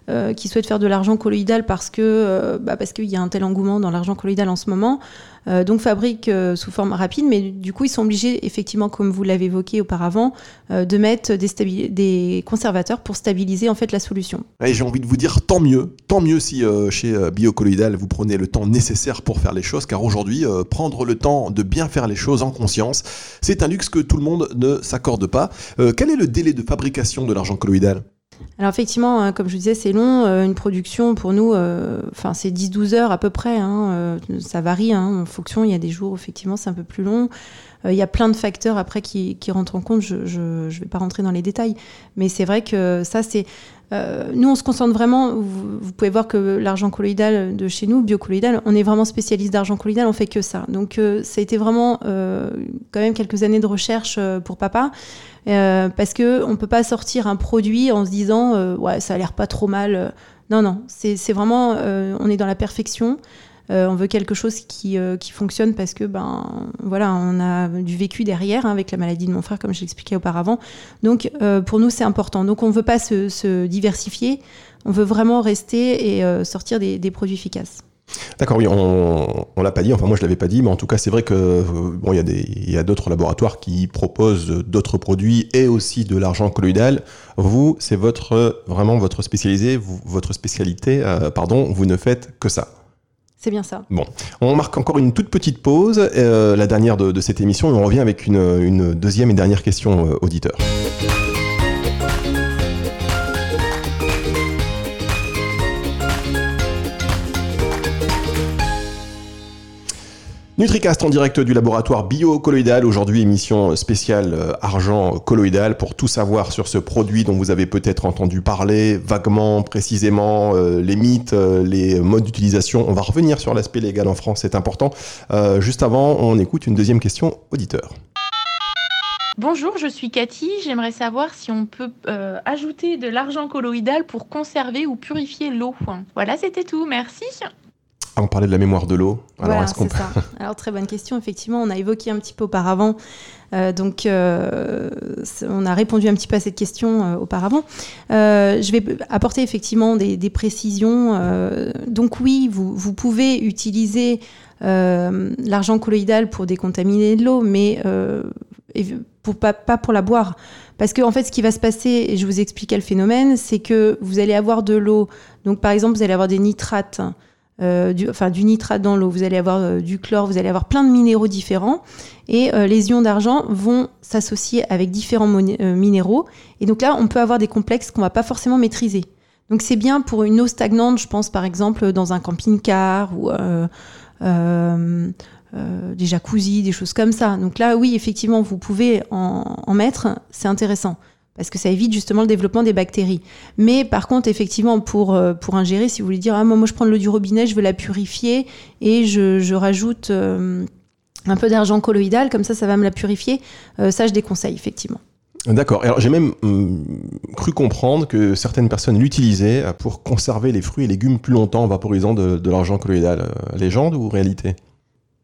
euh, qui souhaitent faire de l'argent colloïdal parce que bah parce qu'il y a un tel engouement dans l'argent colloïdal en ce moment. Euh, donc fabriquent euh, sous forme rapide, mais du coup ils sont obligés, effectivement, comme vous l'avez évoqué auparavant, euh, de mettre des, des, conservateurs pour stabiliser en fait la solution. Et j'ai envie de vous dire tant mieux, tant mieux si chez Biocolloidal vous prenez le temps nécessaire pour faire les choses, car aujourd'hui prendre le temps de bien faire les choses en conscience, c'est un luxe que tout le monde ne s'accorde pas. quel est le délai de fabrication de l'argent colloïdal? Alors effectivement, hein, comme je disais, c'est long. Euh, une production, pour nous, euh, c'est 10-12 heures à peu près. Hein, euh, ça varie hein, en fonction. Il y a des jours, effectivement, c'est un peu plus long. il y a plein de facteurs après qui, rentrent en compte. Je ne vais pas rentrer dans les détails. Mais c'est vrai que ça, c'est... nous, on se concentre vraiment. Vous, pouvez voir que l'argent colloïdal de chez nous, biocolloïdal, on est vraiment spécialiste d'argent colloïdal, on fait que ça. Donc, ça a été vraiment quand même quelques années de recherche pour papa. Euh, parce que on peut pas sortir un produit en se disant euh, ouais ça a l'air pas trop mal. Non non, c'est vraiment euh, on est dans la perfection. On veut quelque chose qui, qui fonctionne parce que ben voilà on a du vécu derrière hein, avec la maladie de mon frère comme je l'expliquais auparavant. Donc pour nous c'est important. Donc on veut pas se, diversifier. On veut vraiment rester et sortir des, produits efficaces. D'accord, oui, on, on l'a pas dit, enfin moi je l'avais pas dit, mais en tout cas c'est vrai que euh, bon, il y a des, d'autres laboratoires qui proposent d'autres produits et aussi de l'argent colloïdal. Vous, c'est votre vraiment votre votre spécialité, euh, pardon, vous ne faites que ça. C'est bien ça. Bon, on marque encore une toute petite pause, euh, la dernière de, cette émission, et on revient avec une, une deuxième et dernière question auditeur. NutriCast en direct du laboratoire bio-colloïdal. Aujourd'hui, émission spéciale euh, argent colloïdal pour tout savoir sur ce produit dont vous avez peut-être entendu parler vaguement, précisément, euh, les mythes, euh, les modes d'utilisation. On va revenir sur l'aspect légal en France, c'est important. juste avant, on écoute une deuxième question auditeur. Bonjour, je suis Cathy. J'aimerais savoir si on peut ajouter de l'argent colloïdal pour conserver ou purifier l'eau. Voilà, c'était tout. Merci. Ah, on parlait de la mémoire de l'eau. Alors, c'est ça. Alors, très bonne question. Effectivement, on a évoqué un petit peu auparavant. Euh, donc, euh, on a répondu un petit peu à cette question euh, auparavant. je vais apporter effectivement des, précisions. donc, oui, vous, vous pouvez utiliser l'argent colloïdal pour décontaminer de l'eau, mais pour, pas, pas pour la boire. Parce que, en fait, ce qui va se passer, et je vous expliquais le phénomène, c'est que vous allez avoir de l'eau. Donc, par exemple, vous allez avoir des nitrates euh, du, enfin, du nitrate dans l'eau, vous allez avoir euh, du chlore, vous allez avoir plein de minéraux différents. Et euh, les ions d'argent vont s'associer avec différents minéraux. Et donc là, on peut avoir des complexes qu'on va pas forcément maîtriser. Donc c'est bien pour une eau stagnante, je pense par exemple dans un camping-car ou des jacuzzis, des choses comme ça. Donc là, oui, effectivement, vous pouvez en mettre, c'est intéressant parce que ça évite justement le développement des bactéries. Mais par contre, effectivement, pour, euh, pour ingérer, si vous voulez dire, ah, moi, moi je prends de l'eau du robinet, je veux la purifier et je, je rajoute euh, un peu d'argent colloïdal, comme ça, ça va me la purifier, euh, ça, je déconseille, effectivement. D'accord. Alors j'ai même hum, cru comprendre que certaines personnes l'utilisaient pour conserver les fruits et légumes plus longtemps en vaporisant de, de l'argent colloïdal. Légende ou réalité?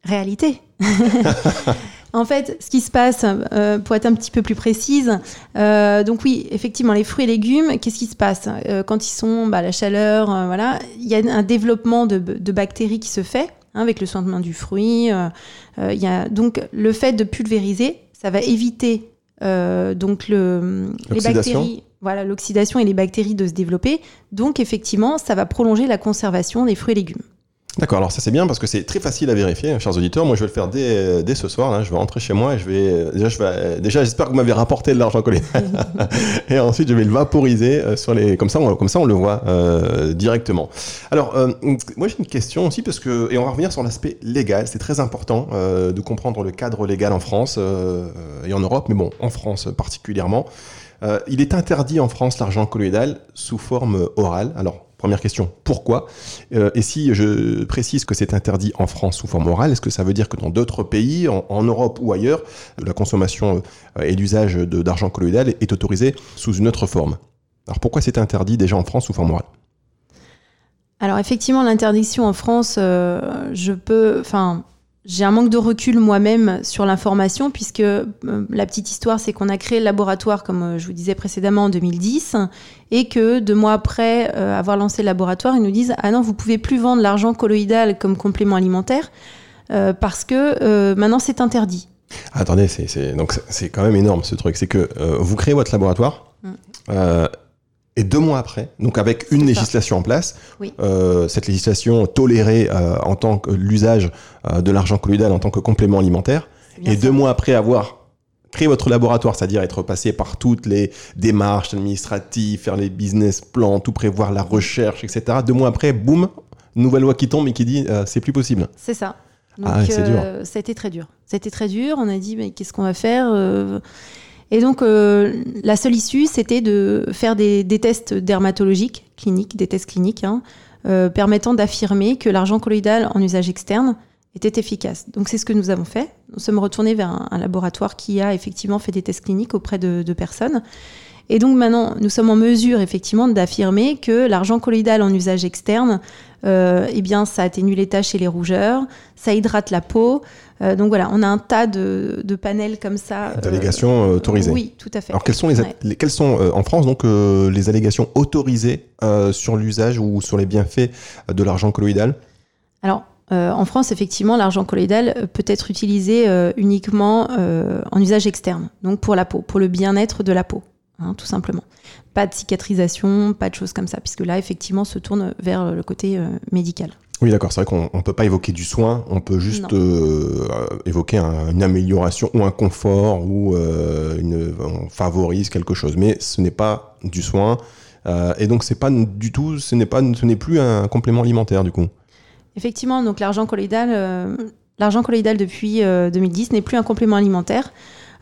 Réalité. en fait, ce qui se passe, euh, pour être un petit peu plus précise, euh, donc oui, effectivement, les fruits et légumes, qu'est-ce qui se passe Euh, Quand ils sont bah, à la chaleur, voilà, il y a un développement de, de bactéries qui se fait hein, avec le sointement du fruit. il y a, donc le fait de pulvériser, ça va éviter donc le, les bactéries, voilà, l'oxydation et les bactéries de se développer. Donc effectivement, ça va prolonger la conservation des fruits et légumes. D'accord, alors ça c'est bien parce que c'est très facile à vérifier, hein, chers auditeurs. Moi je vais le faire dès, dès ce soir. Là. Je vais rentrer chez moi et je vais. euh, Déjà, je vais, euh, déjà j'espère que vous m'avez rapporté de l'argent collé. et ensuite je vais le vaporiser euh, sur les. Comme ça, on, comme ça on le voit euh, directement. Alors, euh, moi j'ai une question aussi parce que. Et on va revenir sur l'aspect légal. C'est très important euh, de comprendre le cadre légal en France euh, et en Europe, mais bon, en France particulièrement. Euh, il est interdit en France l'argent colloïdal sous forme orale. Alors, première question, pourquoi Euh, Et si je précise que c'est interdit en France sous forme orale, est-ce que ça veut dire que dans d'autres pays, en, Europe ou ailleurs, la consommation euh, et l'usage d'argent colloïdal est, est autorisé sous une autre forme? Alors pourquoi c'est interdit déjà en France sous forme orale? Alors effectivement, l'interdiction en France, euh, je peux, enfin, j'ai un manque de recul moi-même sur l'information puisque euh, la petite histoire, c'est qu'on a créé le laboratoire, comme euh, je vous disais précédemment, en 2010, et que deux mois après euh, avoir lancé le laboratoire, ils nous disent ah non, vous pouvez plus vendre l'argent colloïdal comme complément alimentaire parce que maintenant c'est interdit. Attendez, c'est- donc quand même énorme ce truc. C'est que vous créez votre laboratoire Mm. Et deux mois après, donc avec une ça. législation en place, Oui. euh, cette législation tolérée euh, en tant que l'usage euh, de l'argent colloïdal en tant que complément alimentaire, et ça. deux mois après avoir créé votre laboratoire, c'est-à-dire être passé par toutes les démarches administratives, faire les business plans, tout prévoir, la recherche, etc. Deux mois après, boum, nouvelle loi qui tombe et qui dit euh, c'est plus possible. C'est ça. Donc, Ah ouais, c'est dur. ça a été très dur. Ça a été très dur. On a dit, mais qu'est-ce qu'on va faire Et donc, euh, la seule issue, c'était de faire des, tests dermatologiques, cliniques, des tests cliniques, hein, euh, permettant d'affirmer que l'argent colloïdal en usage externe était efficace. Donc, c'est ce que nous avons fait. Nous sommes retournés vers un, laboratoire qui a effectivement fait des tests cliniques auprès de, de personnes. Et donc maintenant, nous sommes en mesure effectivement d'affirmer que l'argent colloïdal en usage externe, euh, eh bien, ça atténue les taches et les rougeurs, ça hydrate la peau. Euh, donc voilà, on a un tas de, de panels comme ça. euh, D'allégations euh, autorisées. Oui, tout à fait. Alors quelles sont, les, Ouais. les- quelles sont en France donc les allégations autorisées sur l'usage ou sur les bienfaits de l'argent colloïdal? Alors, euh, en France, effectivement, l'argent colloïdal peut être utilisé euh, uniquement euh, en usage externe, donc pour la peau, pour le bien-être de la peau, hein, tout simplement. Pas de cicatrisation, pas de choses comme ça, puisque là, effectivement, se tourne vers le côté euh, médical. Oui, d'accord, c'est vrai qu'on ne peut pas évoquer du soin, on peut juste euh, évoquer un- une amélioration ou un confort ou euh, une, on favorise quelque chose, mais ce n'est pas du soin. et donc c'est pas du tout, ce n'est pas, ce n'est plus un complément alimentaire du coup. Effectivement, donc l'argent colloïdal, euh, l'argent colloïdal depuis euh, 2010 n'est plus un complément alimentaire.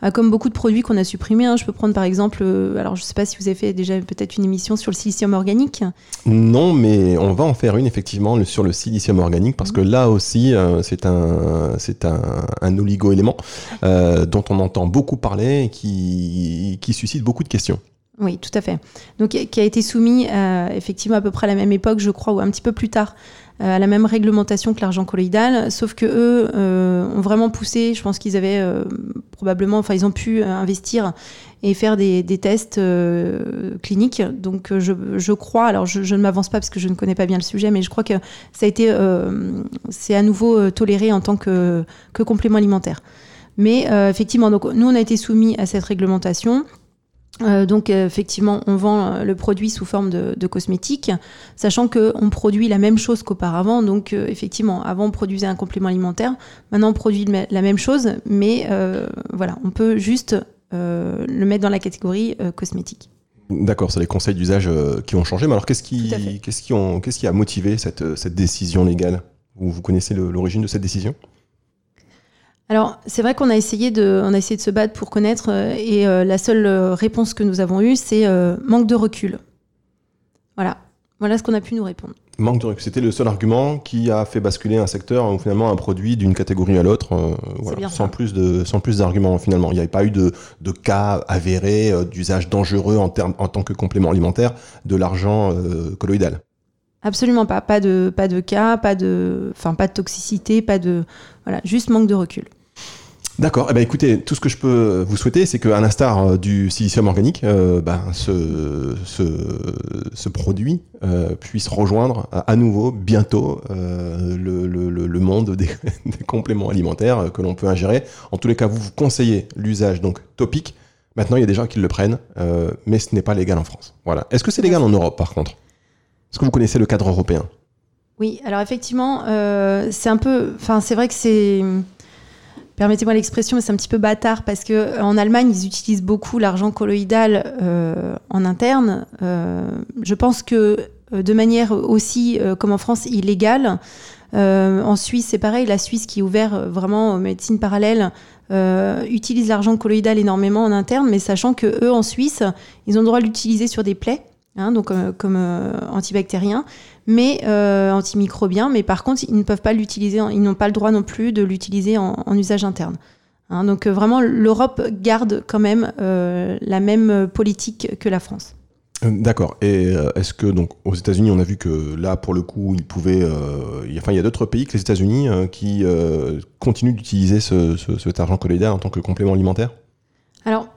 Euh, comme beaucoup de produits qu'on a supprimés, hein, je peux prendre par exemple, euh, alors je ne sais pas si vous avez fait déjà peut-être une émission sur le silicium organique. Non, mais on va en faire une effectivement sur le silicium organique parce que là aussi euh, c'est un c'est un, un oligo-élément euh, dont on entend beaucoup parler et qui qui suscite beaucoup de questions. Oui, tout à fait. Donc, qui a été soumis euh, effectivement à peu près à la même époque, je crois, ou un petit peu plus tard, à la même réglementation que l'argent colloïdal, sauf que eux euh, ont vraiment poussé. Je pense qu'ils avaient euh, probablement, enfin, ils ont pu euh, investir et faire des, des tests euh, cliniques. Donc, euh, je, je crois, alors je, je ne m'avance pas parce que je ne connais pas bien le sujet, mais je crois que ça a été, euh, c'est à nouveau euh, toléré en tant que, que complément alimentaire. Mais euh, effectivement, donc nous, on a été soumis à cette réglementation. Euh, donc euh, effectivement, on vend euh, le produit sous forme de, de cosmétique, sachant qu'on produit la même chose qu'auparavant. Donc euh, effectivement, avant on produisait un complément alimentaire, maintenant on produit la même chose, mais euh, voilà, on peut juste le mettre dans la catégorie cosmétique. D'accord, c'est les conseils d'usage qui ont changé. Mais alors, qu'est-ce qui, Tout à fait. qu'est-ce qui, ont- qu'est-ce qui a motivé cette, cette décision légale? Vous, vous connaissez l'origine de cette décision? Alors, c'est vrai qu'on a essayé de, on a essayé de se battre pour connaître, euh, et euh, la seule euh, réponse que nous avons eue, c'est euh, manque de recul. Voilà, voilà ce qu'on a pu nous répondre. Manque de recul. C'était le seul argument qui a fait basculer un secteur ou finalement un produit d'une catégorie à l'autre, euh, voilà, sans plus de sans plus d'arguments finalement. Il n'y avait pas eu de, de cas avérés d'usage dangereux en, termes- en tant que complément alimentaire de l'argent colloïdal. Absolument pas, pas de, pas de cas, pas de, enfin pas de toxicité, pas de, voilà, juste manque de recul. D'accord. Eh ben, écoutez, tout ce que je peux vous souhaiter, c'est qu'à l'instar euh, du silicium organique, euh, ben, ce, produit euh, puisse rejoindre à, nouveau bientôt le, monde des, compléments alimentaires que l'on peut ingérer. En tous les cas, vous vous conseillez l'usage donc topique. Maintenant, il y a des gens qui le prennent, mais ce n'est pas légal en France. Voilà. Est-ce que c'est légal en Europe, par contre? Est-ce que vous connaissez le cadre européen? Oui, alors effectivement, c'est un peu, enfin c'est vrai que c'est, permettez-moi l'expression, mais c'est un petit peu bâtard parce que euh, en Allemagne ils utilisent beaucoup l'argent colloïdal euh, en interne. Euh, je pense que de manière aussi comme en France illégale. En Suisse, c'est pareil. La Suisse qui est ouverte vraiment aux médecines parallèles utilise l'argent colloïdal énormément en interne, mais sachant que eux en Suisse, ils ont le droit de l'utiliser sur des plaies, hein, donc comme euh, antibactérien, mais euh, antimicrobien. Mais par contre, ils ne peuvent pas l'utiliser. Ils n'ont pas le droit non plus de l'utiliser en, en usage interne. Hein, donc euh, vraiment, l'Europe garde quand même euh, la même politique que la France. Euh, D'accord. Et euh, est-ce que donc aux États-Unis, on a vu que là, pour le coup, ils pouvaient. euh, il y a- enfin, il y a d'autres pays que les États-Unis euh, qui euh, continuent d'utiliser ce, ce- cet argent colloïdal en tant que complément alimentaire? Alors,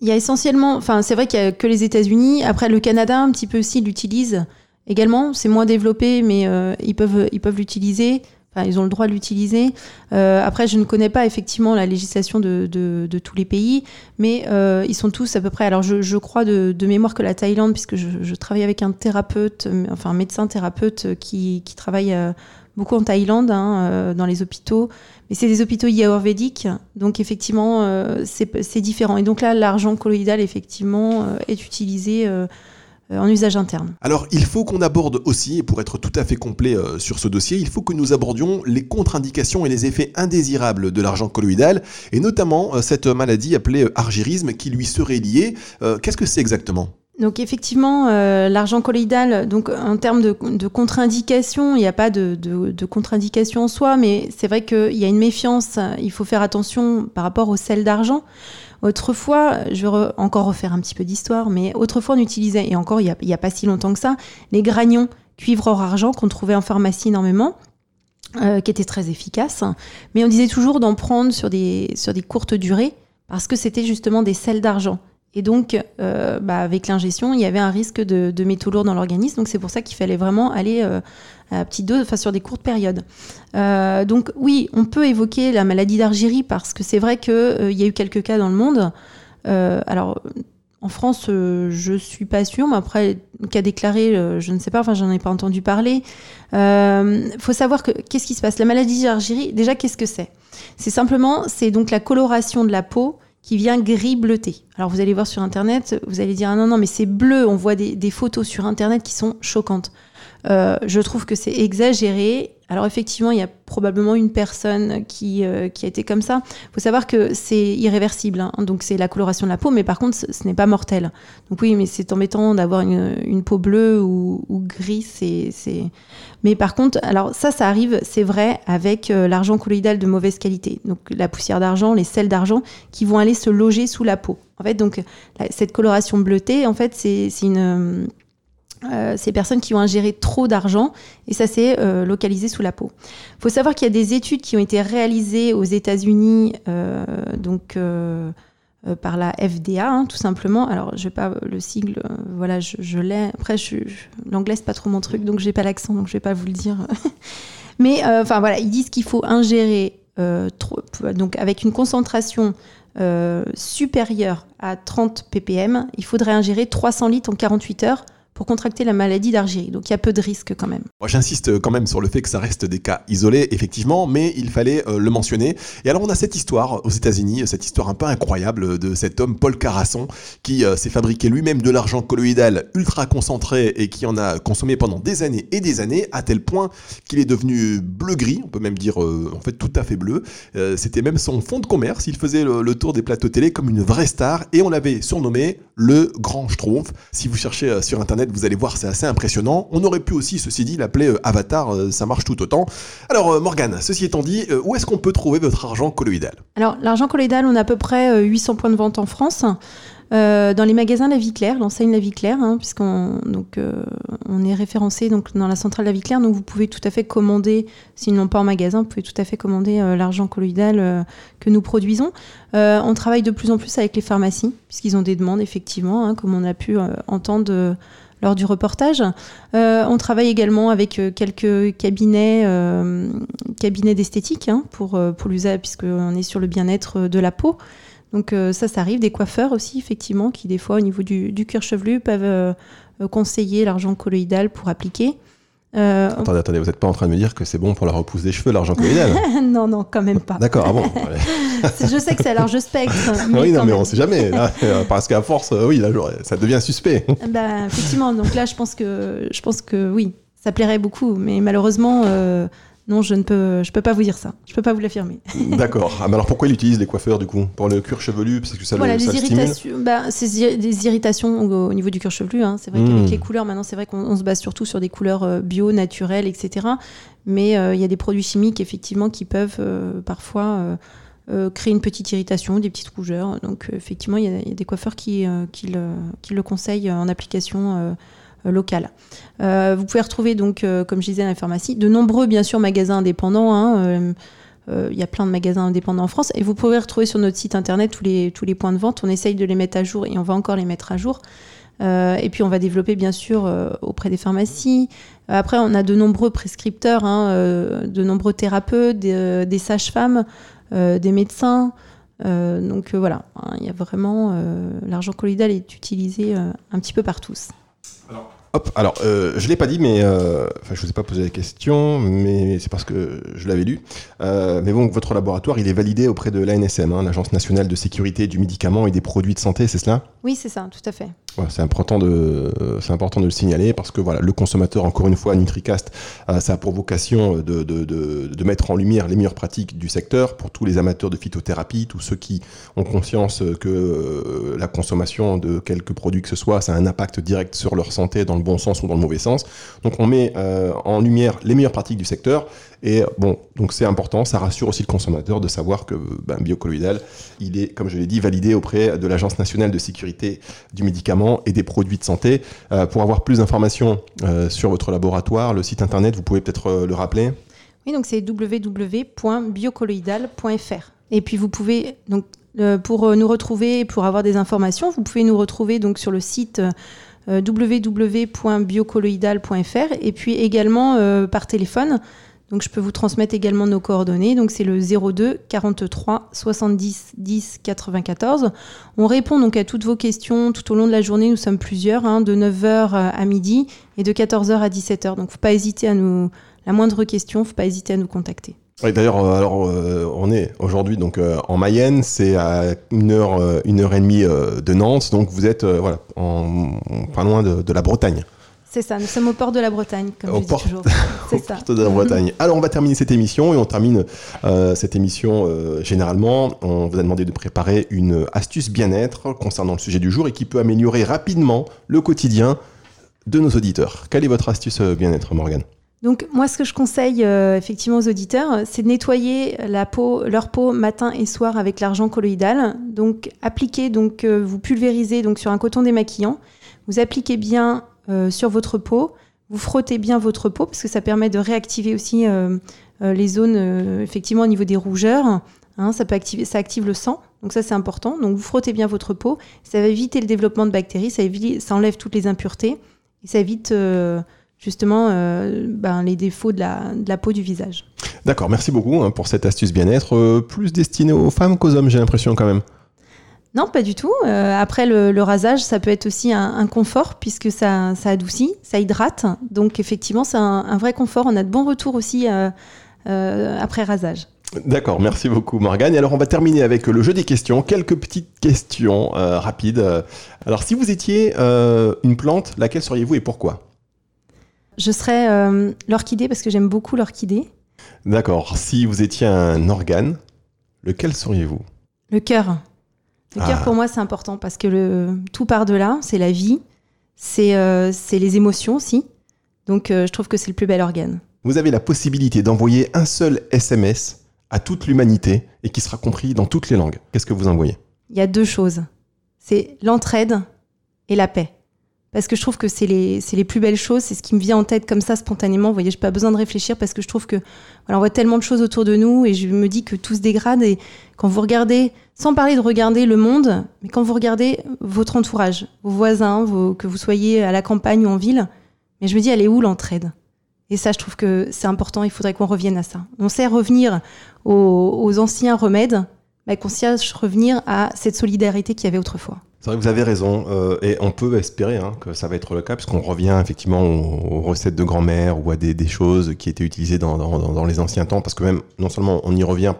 il y a essentiellement, enfin, c'est vrai qu'il y a que les États-Unis. Après, le Canada, un petit peu aussi, l'utilise également. C'est moins développé, mais euh, ils peuvent, ils peuvent l'utiliser. Enfin, ils ont le droit de l'utiliser. Euh, après, je ne connais pas effectivement la législation de, de- de tous les pays, mais euh, ils sont tous à peu près. Alors, je, je crois de, de mémoire que la Thaïlande, puisque je, je travaille avec un thérapeute, euh, enfin un médecin thérapeute qui, qui travaille euh, beaucoup en Thaïlande, hein, euh, dans les hôpitaux. Mais c'est des hôpitaux ayurvédiques, donc effectivement, euh, c'est différent. Et donc là, l'argent colloïdal, effectivement, euh, est utilisé euh, euh, en usage interne. Alors, il faut qu'on aborde aussi, et pour être tout à fait complet euh, sur ce dossier, il faut que nous abordions les contre-indications et les effets indésirables de l'argent colloïdal, et notamment euh, cette maladie appelée euh, argyrisme qui lui serait liée. Euh, Qu'est-ce que c'est exactement? Donc effectivement, euh, l'argent colloïdal, donc en termes de, de contre-indication, il n'y a pas de, de, de contre-indication en soi, mais c'est vrai qu'il y a une méfiance. Il faut faire attention par rapport au sel d'argent. Autrefois, je vais re- encore refaire un petit peu d'histoire, mais autrefois on utilisait, et encore il n'y a, pas si longtemps que ça, les granions cuivre or argent qu'on trouvait en pharmacie énormément. euh, qui étaient très efficaces, mais on disait toujours d'en prendre sur des, sur des courtes durées parce que c'était justement des sels d'argent. Et donc, euh, bah, avec l'ingestion, il y avait un risque de, métaux lourds dans l'organisme. Donc, c'est pour ça qu'il fallait vraiment aller euh, à petite dose, enfin, sur des courtes périodes. Euh, donc, oui, on peut évoquer la maladie d'Argyrie parce que c'est vrai qu'il y a eu quelques cas dans le monde. Alors, en France, euh, je suis pas sûre, mais après, cas déclaré, je ne sais pas, enfin, j'en ai pas entendu parler. Il faut savoir que qu'est-ce qui se passe? La maladie d'Argyrie, déjà, qu'est-ce que c'est? C'est simplement, c'est donc la coloration de la peau qui vient gris bleuté. Alors vous allez voir sur internet, vous allez dire ah non non mais c'est bleu, on voit des, des photos sur internet qui sont choquantes. Euh, je trouve que c'est exagéré. Alors effectivement, il y a probablement une personne qui, euh, a été comme ça. Il faut savoir que c'est irréversible, hein. donc c'est la coloration de la peau, mais par contre, ce, n'est pas mortel. Donc oui, mais c'est embêtant d'avoir une, peau bleue ou, ou gris. C'est, c'est... Mais par contre, alors ça, ça arrive, c'est vrai, avec euh, l'argent colloïdal de mauvaise qualité. Donc la poussière d'argent, les sels d'argent qui vont aller se loger sous la peau. En fait, donc cette coloration bleutée, en fait, c'est une... euh, ces personnes qui ont ingéré trop d'argent et ça s'est euh, localisé sous la peau. Il faut savoir qu'il y a des études qui ont été réalisées aux États-Unis, euh, donc euh, par la FDA, hein, tout simplement. Alors, je vais pas le sigle, voilà, je, l'ai. Après, je, je- l'anglais c'est pas trop mon truc, donc j'ai pas l'accent, donc je vais pas vous le dire. Mais enfin voilà, ils disent qu'il faut ingérer donc avec une concentration supérieur à 30 ppm, il faudrait ingérer 300 litres en 48 heures pour contracter la maladie d'Argérie. Donc il y a peu de risques quand même. J'insiste quand même sur le fait que ça reste des cas isolés, effectivement, mais il fallait euh, le mentionner. Et alors on a cette histoire aux États-Unis, cette histoire un peu incroyable de cet homme Paul Carasson qui euh, s'est fabriqué lui-même de l'argent colloïdal ultra concentré et qui en a consommé pendant des années et des années, à tel point qu'il est devenu bleu-gris, on peut même dire euh, en fait tout à fait bleu. C'était même son fond de commerce, il faisait le, le, tour des plateaux télé comme une vraie star et on l'avait surnommé le Grand Schtroumpf. Si vous cherchez sur internet, vous allez voir, c'est assez impressionnant. On aurait pu aussi, ceci dit, l'appeler euh, Avatar, euh, ça marche tout autant. Alors, euh, Morgane, ceci étant dit, où est-ce qu'on peut trouver votre argent colloïdal? Alors, l'argent colloïdal, on a à peu près 800 points de vente en France. Dans les magasins La Vie Claire, l'enseigne La Vie Claire, hein, puisqu'on est référencé donc, dans la centrale La Vie Claire, donc vous pouvez tout à fait commander, s'ils n'ont pas en magasin, vous pouvez tout à fait commander l'argent colloïdal que nous produisons. on travaille de plus en plus avec les pharmacies, puisqu'ils ont des demandes, effectivement, hein, comme on a pu entendre du reportage. on travaille également avec quelques cabinets, cabinets d'esthétique hein, pour, pour l'usage, puisqu'on est sur le bien-être de la peau. Donc euh, ça, ça arrive. Des coiffeurs aussi, effectivement, qui des fois, au niveau du, cuir chevelu, peuvent euh, euh, conseiller l'argent colloïdal pour appliquer. Attendez, attendez, vous n'êtes pas en train de me dire que c'est bon pour la repousse des cheveux, l'argent colloïdal Non, non, quand même pas. D'accord, ah bon. je sais que c'est à large spectre. oui, non, mais on ne sait jamais. parce qu'à force, oui, là, ça devient suspect. bah, effectivement, donc là, je pense que, je pense que oui, ça plairait beaucoup. Mais malheureusement, non, je ne peux, je peux pas vous dire ça. Je peux pas vous l'affirmer. D'accord. Ah, mais alors pourquoi ils utilisent les coiffeurs du coup? Pour le cuir chevelu Parce que ça voilà, le, ça irritations. Bah, c'est des irritations au, niveau du cuir chevelu. Hein. C'est vrai qu'avec hmm. les couleurs, maintenant, c'est vrai qu'on se base surtout sur des couleurs euh, bio, naturelles, etc. Mais euh, il y a des produits chimiques, effectivement, qui peuvent euh, parfois créer une petite irritation, des petites rougeurs. Donc, effectivement, il y, a des coiffeurs qui, qui, le, qui le conseillent en application euh. Euh, vous pouvez retrouver donc, euh, comme je disais, dans la pharmacie, de nombreux bien sûr magasins indépendants. Hein, il y a plein de magasins indépendants en France et vous pouvez retrouver sur notre site internet tous les, les points de vente. On essaye de les mettre à jour et on va encore les mettre à jour. et puis on va développer bien sûr auprès des pharmacies. Après, on a de nombreux prescripteurs, hein, de nombreux thérapeutes, des, sages-femmes, des médecins. donc voilà, hein, il y a vraiment l'argent colloïdal est utilisé un petit peu par tous. Alors, Hop, alors euh, je l'ai pas dit, mais euh, je vous ai pas posé la question, mais c'est parce que je l'avais lu. Euh, mais bon, votre laboratoire, il est validé auprès de l'ANSM, hein, l'Agence nationale de sécurité du médicament et des produits de santé, c'est cela? Oui, c'est ça, tout à fait. C'est important de c'est important de le signaler parce que voilà, le consommateur, encore une fois, NutriCast, ça a pour vocation de, de, de, mettre en lumière les meilleures pratiques du secteur pour tous les amateurs de phytothérapie, tous ceux qui ont conscience que la consommation de quelques produits que ce soit, ça a un impact direct sur leur santé dans le bon sens ou dans le mauvais sens. Donc on met euh, en lumière les meilleures pratiques du secteur. Et bon, donc c'est important, ça rassure aussi le consommateur de savoir que ben, biocolloïdal, il est, comme je l'ai dit, validé auprès de l'Agence nationale de sécurité du médicament et des produits de santé. Euh, pour avoir plus d'informations euh, sur votre laboratoire, le site internet, vous pouvez peut-être le rappeler Oui, donc c'est www.biocolloïdal.fr. Et puis vous pouvez donc pour nous retrouver, pour avoir des informations, vous pouvez nous retrouver donc sur le site euh, www.biocolloidal.fr et puis également euh, par téléphone. Donc je peux vous transmettre également nos coordonnées. Donc c'est le 02 43 70 10 94. On répond donc à toutes vos questions tout au long de la journée. Nous sommes plusieurs, hein, de 9h à midi et de 14h à 17h. Donc faut pas hésiter à nous la moindre question, faut pas hésiter à nous contacter. D'ailleurs, euh, alors euh, on est aujourd'hui donc euh, en Mayenne, c'est à une heure, une heure et demie de Nantes, donc vous êtes voilà pas loin de, la Bretagne. C'est ça, nous sommes au port de la Bretagne, comme au je port, dis toujours. au ça. de la Bretagne. Alors on va terminer cette émission et on termine cette émission généralement. On vous a demandé de préparer une astuce bien-être concernant le sujet du jour et qui peut améliorer rapidement le quotidien de nos auditeurs. Quelle est votre astuce bien-être, Morgane? Donc moi, ce que je conseille euh, effectivement aux auditeurs, c'est de nettoyer la peau, leur peau matin et soir avec l'argent colloïdal. Donc appliquez, donc euh, vous pulvérisez donc sur un coton démaquillant. Vous appliquez bien euh, sur votre peau. Vous frottez bien votre peau parce que ça permet de réactiver aussi les zones effectivement au niveau des rougeurs. Hein, ça active le sang. Donc ça c'est important. Donc vous frottez bien votre peau. Ça va éviter le développement de bactéries. Ça, enlève toutes les impuretés. Et ça évite justement euh, ben, les défauts de la, peau du visage. D'accord, merci beaucoup hein, pour cette astuce bien-être, euh, plus destinée aux femmes qu'aux hommes, j'ai l'impression quand même. Non, pas du tout. Euh, après, le, le rasage, ça peut être aussi un, un confort puisque ça, ça adoucit, ça hydrate. Donc, effectivement, c'est un, un vrai confort. On a de bons retours aussi euh, euh, après rasage. D'accord, merci beaucoup Morgane. Et alors on va terminer avec le jeu des questions. Quelques petites questions rapides. Alors si vous étiez une plante, laquelle seriez-vous et pourquoi? Je serais l'orchidée parce que j'aime beaucoup l'orchidée. D'accord. Si vous étiez un organe, lequel seriez-vous? Le cœur. Le cœur Ah. pour moi c'est important parce que le, tout part de là, c'est la vie, c'est euh, les émotions aussi. Donc euh, je trouve que c'est le plus bel organe. Vous avez la possibilité d'envoyer un seul SMS à toute l'humanité et qui sera compris dans toutes les langues. Qu'est-ce que vous envoyez? Il y a deux choses. C'est l'entraide et la paix. Parce que je trouve que c'est les, plus belles choses, c'est ce qui me vient en tête comme ça spontanément. Voyez, je n'ai pas besoin de réfléchir parce que je trouve que on voit tellement de choses autour de nous et je me dis que tout se dégrade. Et quand vous regardez, sans parler de regarder le monde, mais quand vous regardez votre entourage, vos voisins, que vous soyez à la campagne ou en ville, mais je me dis, elle est où l'entraide? Et ça, je trouve que c'est important, il faudrait qu'on revienne à ça. On sait revenir aux, aux anciens remèdes, mais qu'on sache revenir à cette solidarité qu'il y avait autrefois. C'est vrai que vous avez raison, euh, et on peut espérer hein, que ça va être le cas, puisqu'on revient effectivement aux, recettes de grand-mère ou à des, choses qui étaient utilisées dans, les anciens temps, parce que même, non seulement on y revient,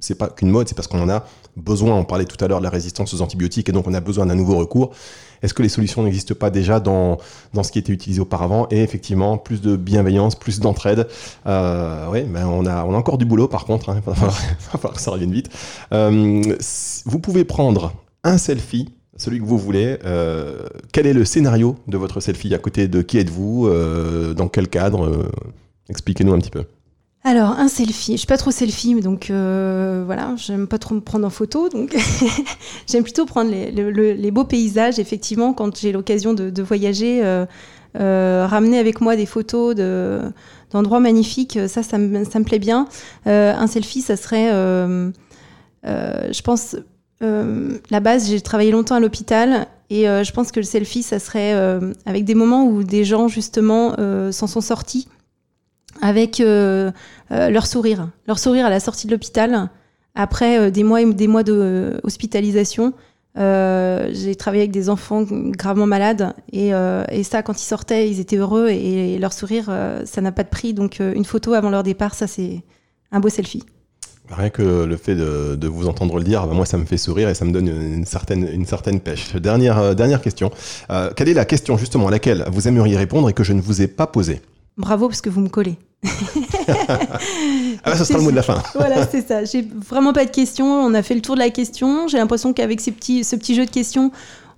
c'est pas qu'une mode, c'est parce qu'on en a besoin, on parlait tout à l'heure de la résistance aux antibiotiques, et donc on a besoin d'un nouveau recours. Est-ce que les solutions n'existent pas déjà dans, ce qui était utilisé auparavant? Et effectivement, plus de bienveillance, plus d'entraide. Euh, oui, ben on, a, encore du boulot par contre, hein, il va, que ça revienne vite. Euh, vous pouvez prendre un selfie, celui que vous voulez. Euh, quel est le scénario de votre selfie À côté de qui êtes-vous Euh, Dans quel cadre Euh, Expliquez-nous un petit peu. Alors, un selfie. Je suis pas trop selfie, donc voilà, j'aime pas trop me prendre en photo. Donc, j'aime plutôt prendre les, le- le- les beaux paysages. Effectivement, quand j'ai l'occasion de, voyager, ramener avec moi des photos de, d'endroits magnifiques, ça, ça me, plaît bien. Un selfie, ça serait, je pense, euh, la base, j'ai travaillé longtemps à l'hôpital et euh, je pense que le selfie, ça serait euh, avec des moments où des gens, justement, s'en sont sortis avec leur sourire. Leur sourire à la sortie de l'hôpital, après des mois et des mois d'hospitalisation. Euh, j'ai travaillé avec des enfants gravement malades et, ça, quand ils sortaient, ils étaient heureux et, leur sourire, ça n'a pas de prix. Donc, une photo avant leur départ, ça, c'est un beau selfie. Rien que le fait de, de vous entendre le dire, ben moi ça me fait sourire et ça me donne une certaine, une certaine pêche. Dernière, euh, dernière question. Euh, quelle est la question justement à laquelle vous aimeriez répondre et que je ne vous ai pas posée? Bravo parce que vous me collez. Ah bah, ça sera le mot de la fin. voilà, c'est ça. J'ai vraiment pas de questions. On a fait le tour de la question. J'ai l'impression qu'avec ces petits, ce petit jeu de questions,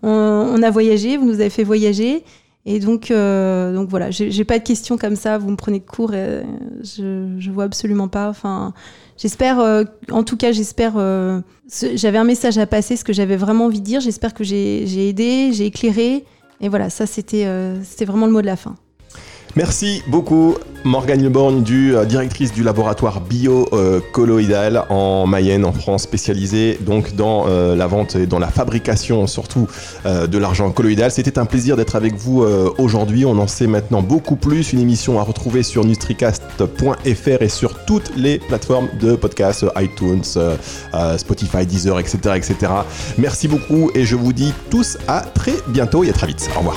on, on a voyagé. Vous nous avez fait voyager. Et donc, euh, donc voilà, j'ai pas de questions comme ça. Vous me prenez de court. Et je, je vois absolument pas. Enfin, j'espère, euh, en tout cas, j'espère. euh, j'avais un message à passer, ce que j'avais vraiment envie de dire. J'espère que j'ai j'ai aidé, j'ai éclairé. Et voilà, ça, c'était euh, c'était vraiment le mot de la fin. Merci beaucoup Morgane Leborgne, du, euh, directrice du laboratoire bio euh, en Mayenne, en France, spécialisée donc dans euh, la vente et dans la fabrication surtout de l'argent colloïdal. C'était un plaisir d'être avec vous aujourd'hui. On en sait maintenant beaucoup plus. Une émission à retrouver sur nutricast.fr et sur toutes les plateformes de podcasts, euh, iTunes, Spotify, Deezer, etc., etc. Merci beaucoup et je vous dis tous à très bientôt et à très vite. Au revoir.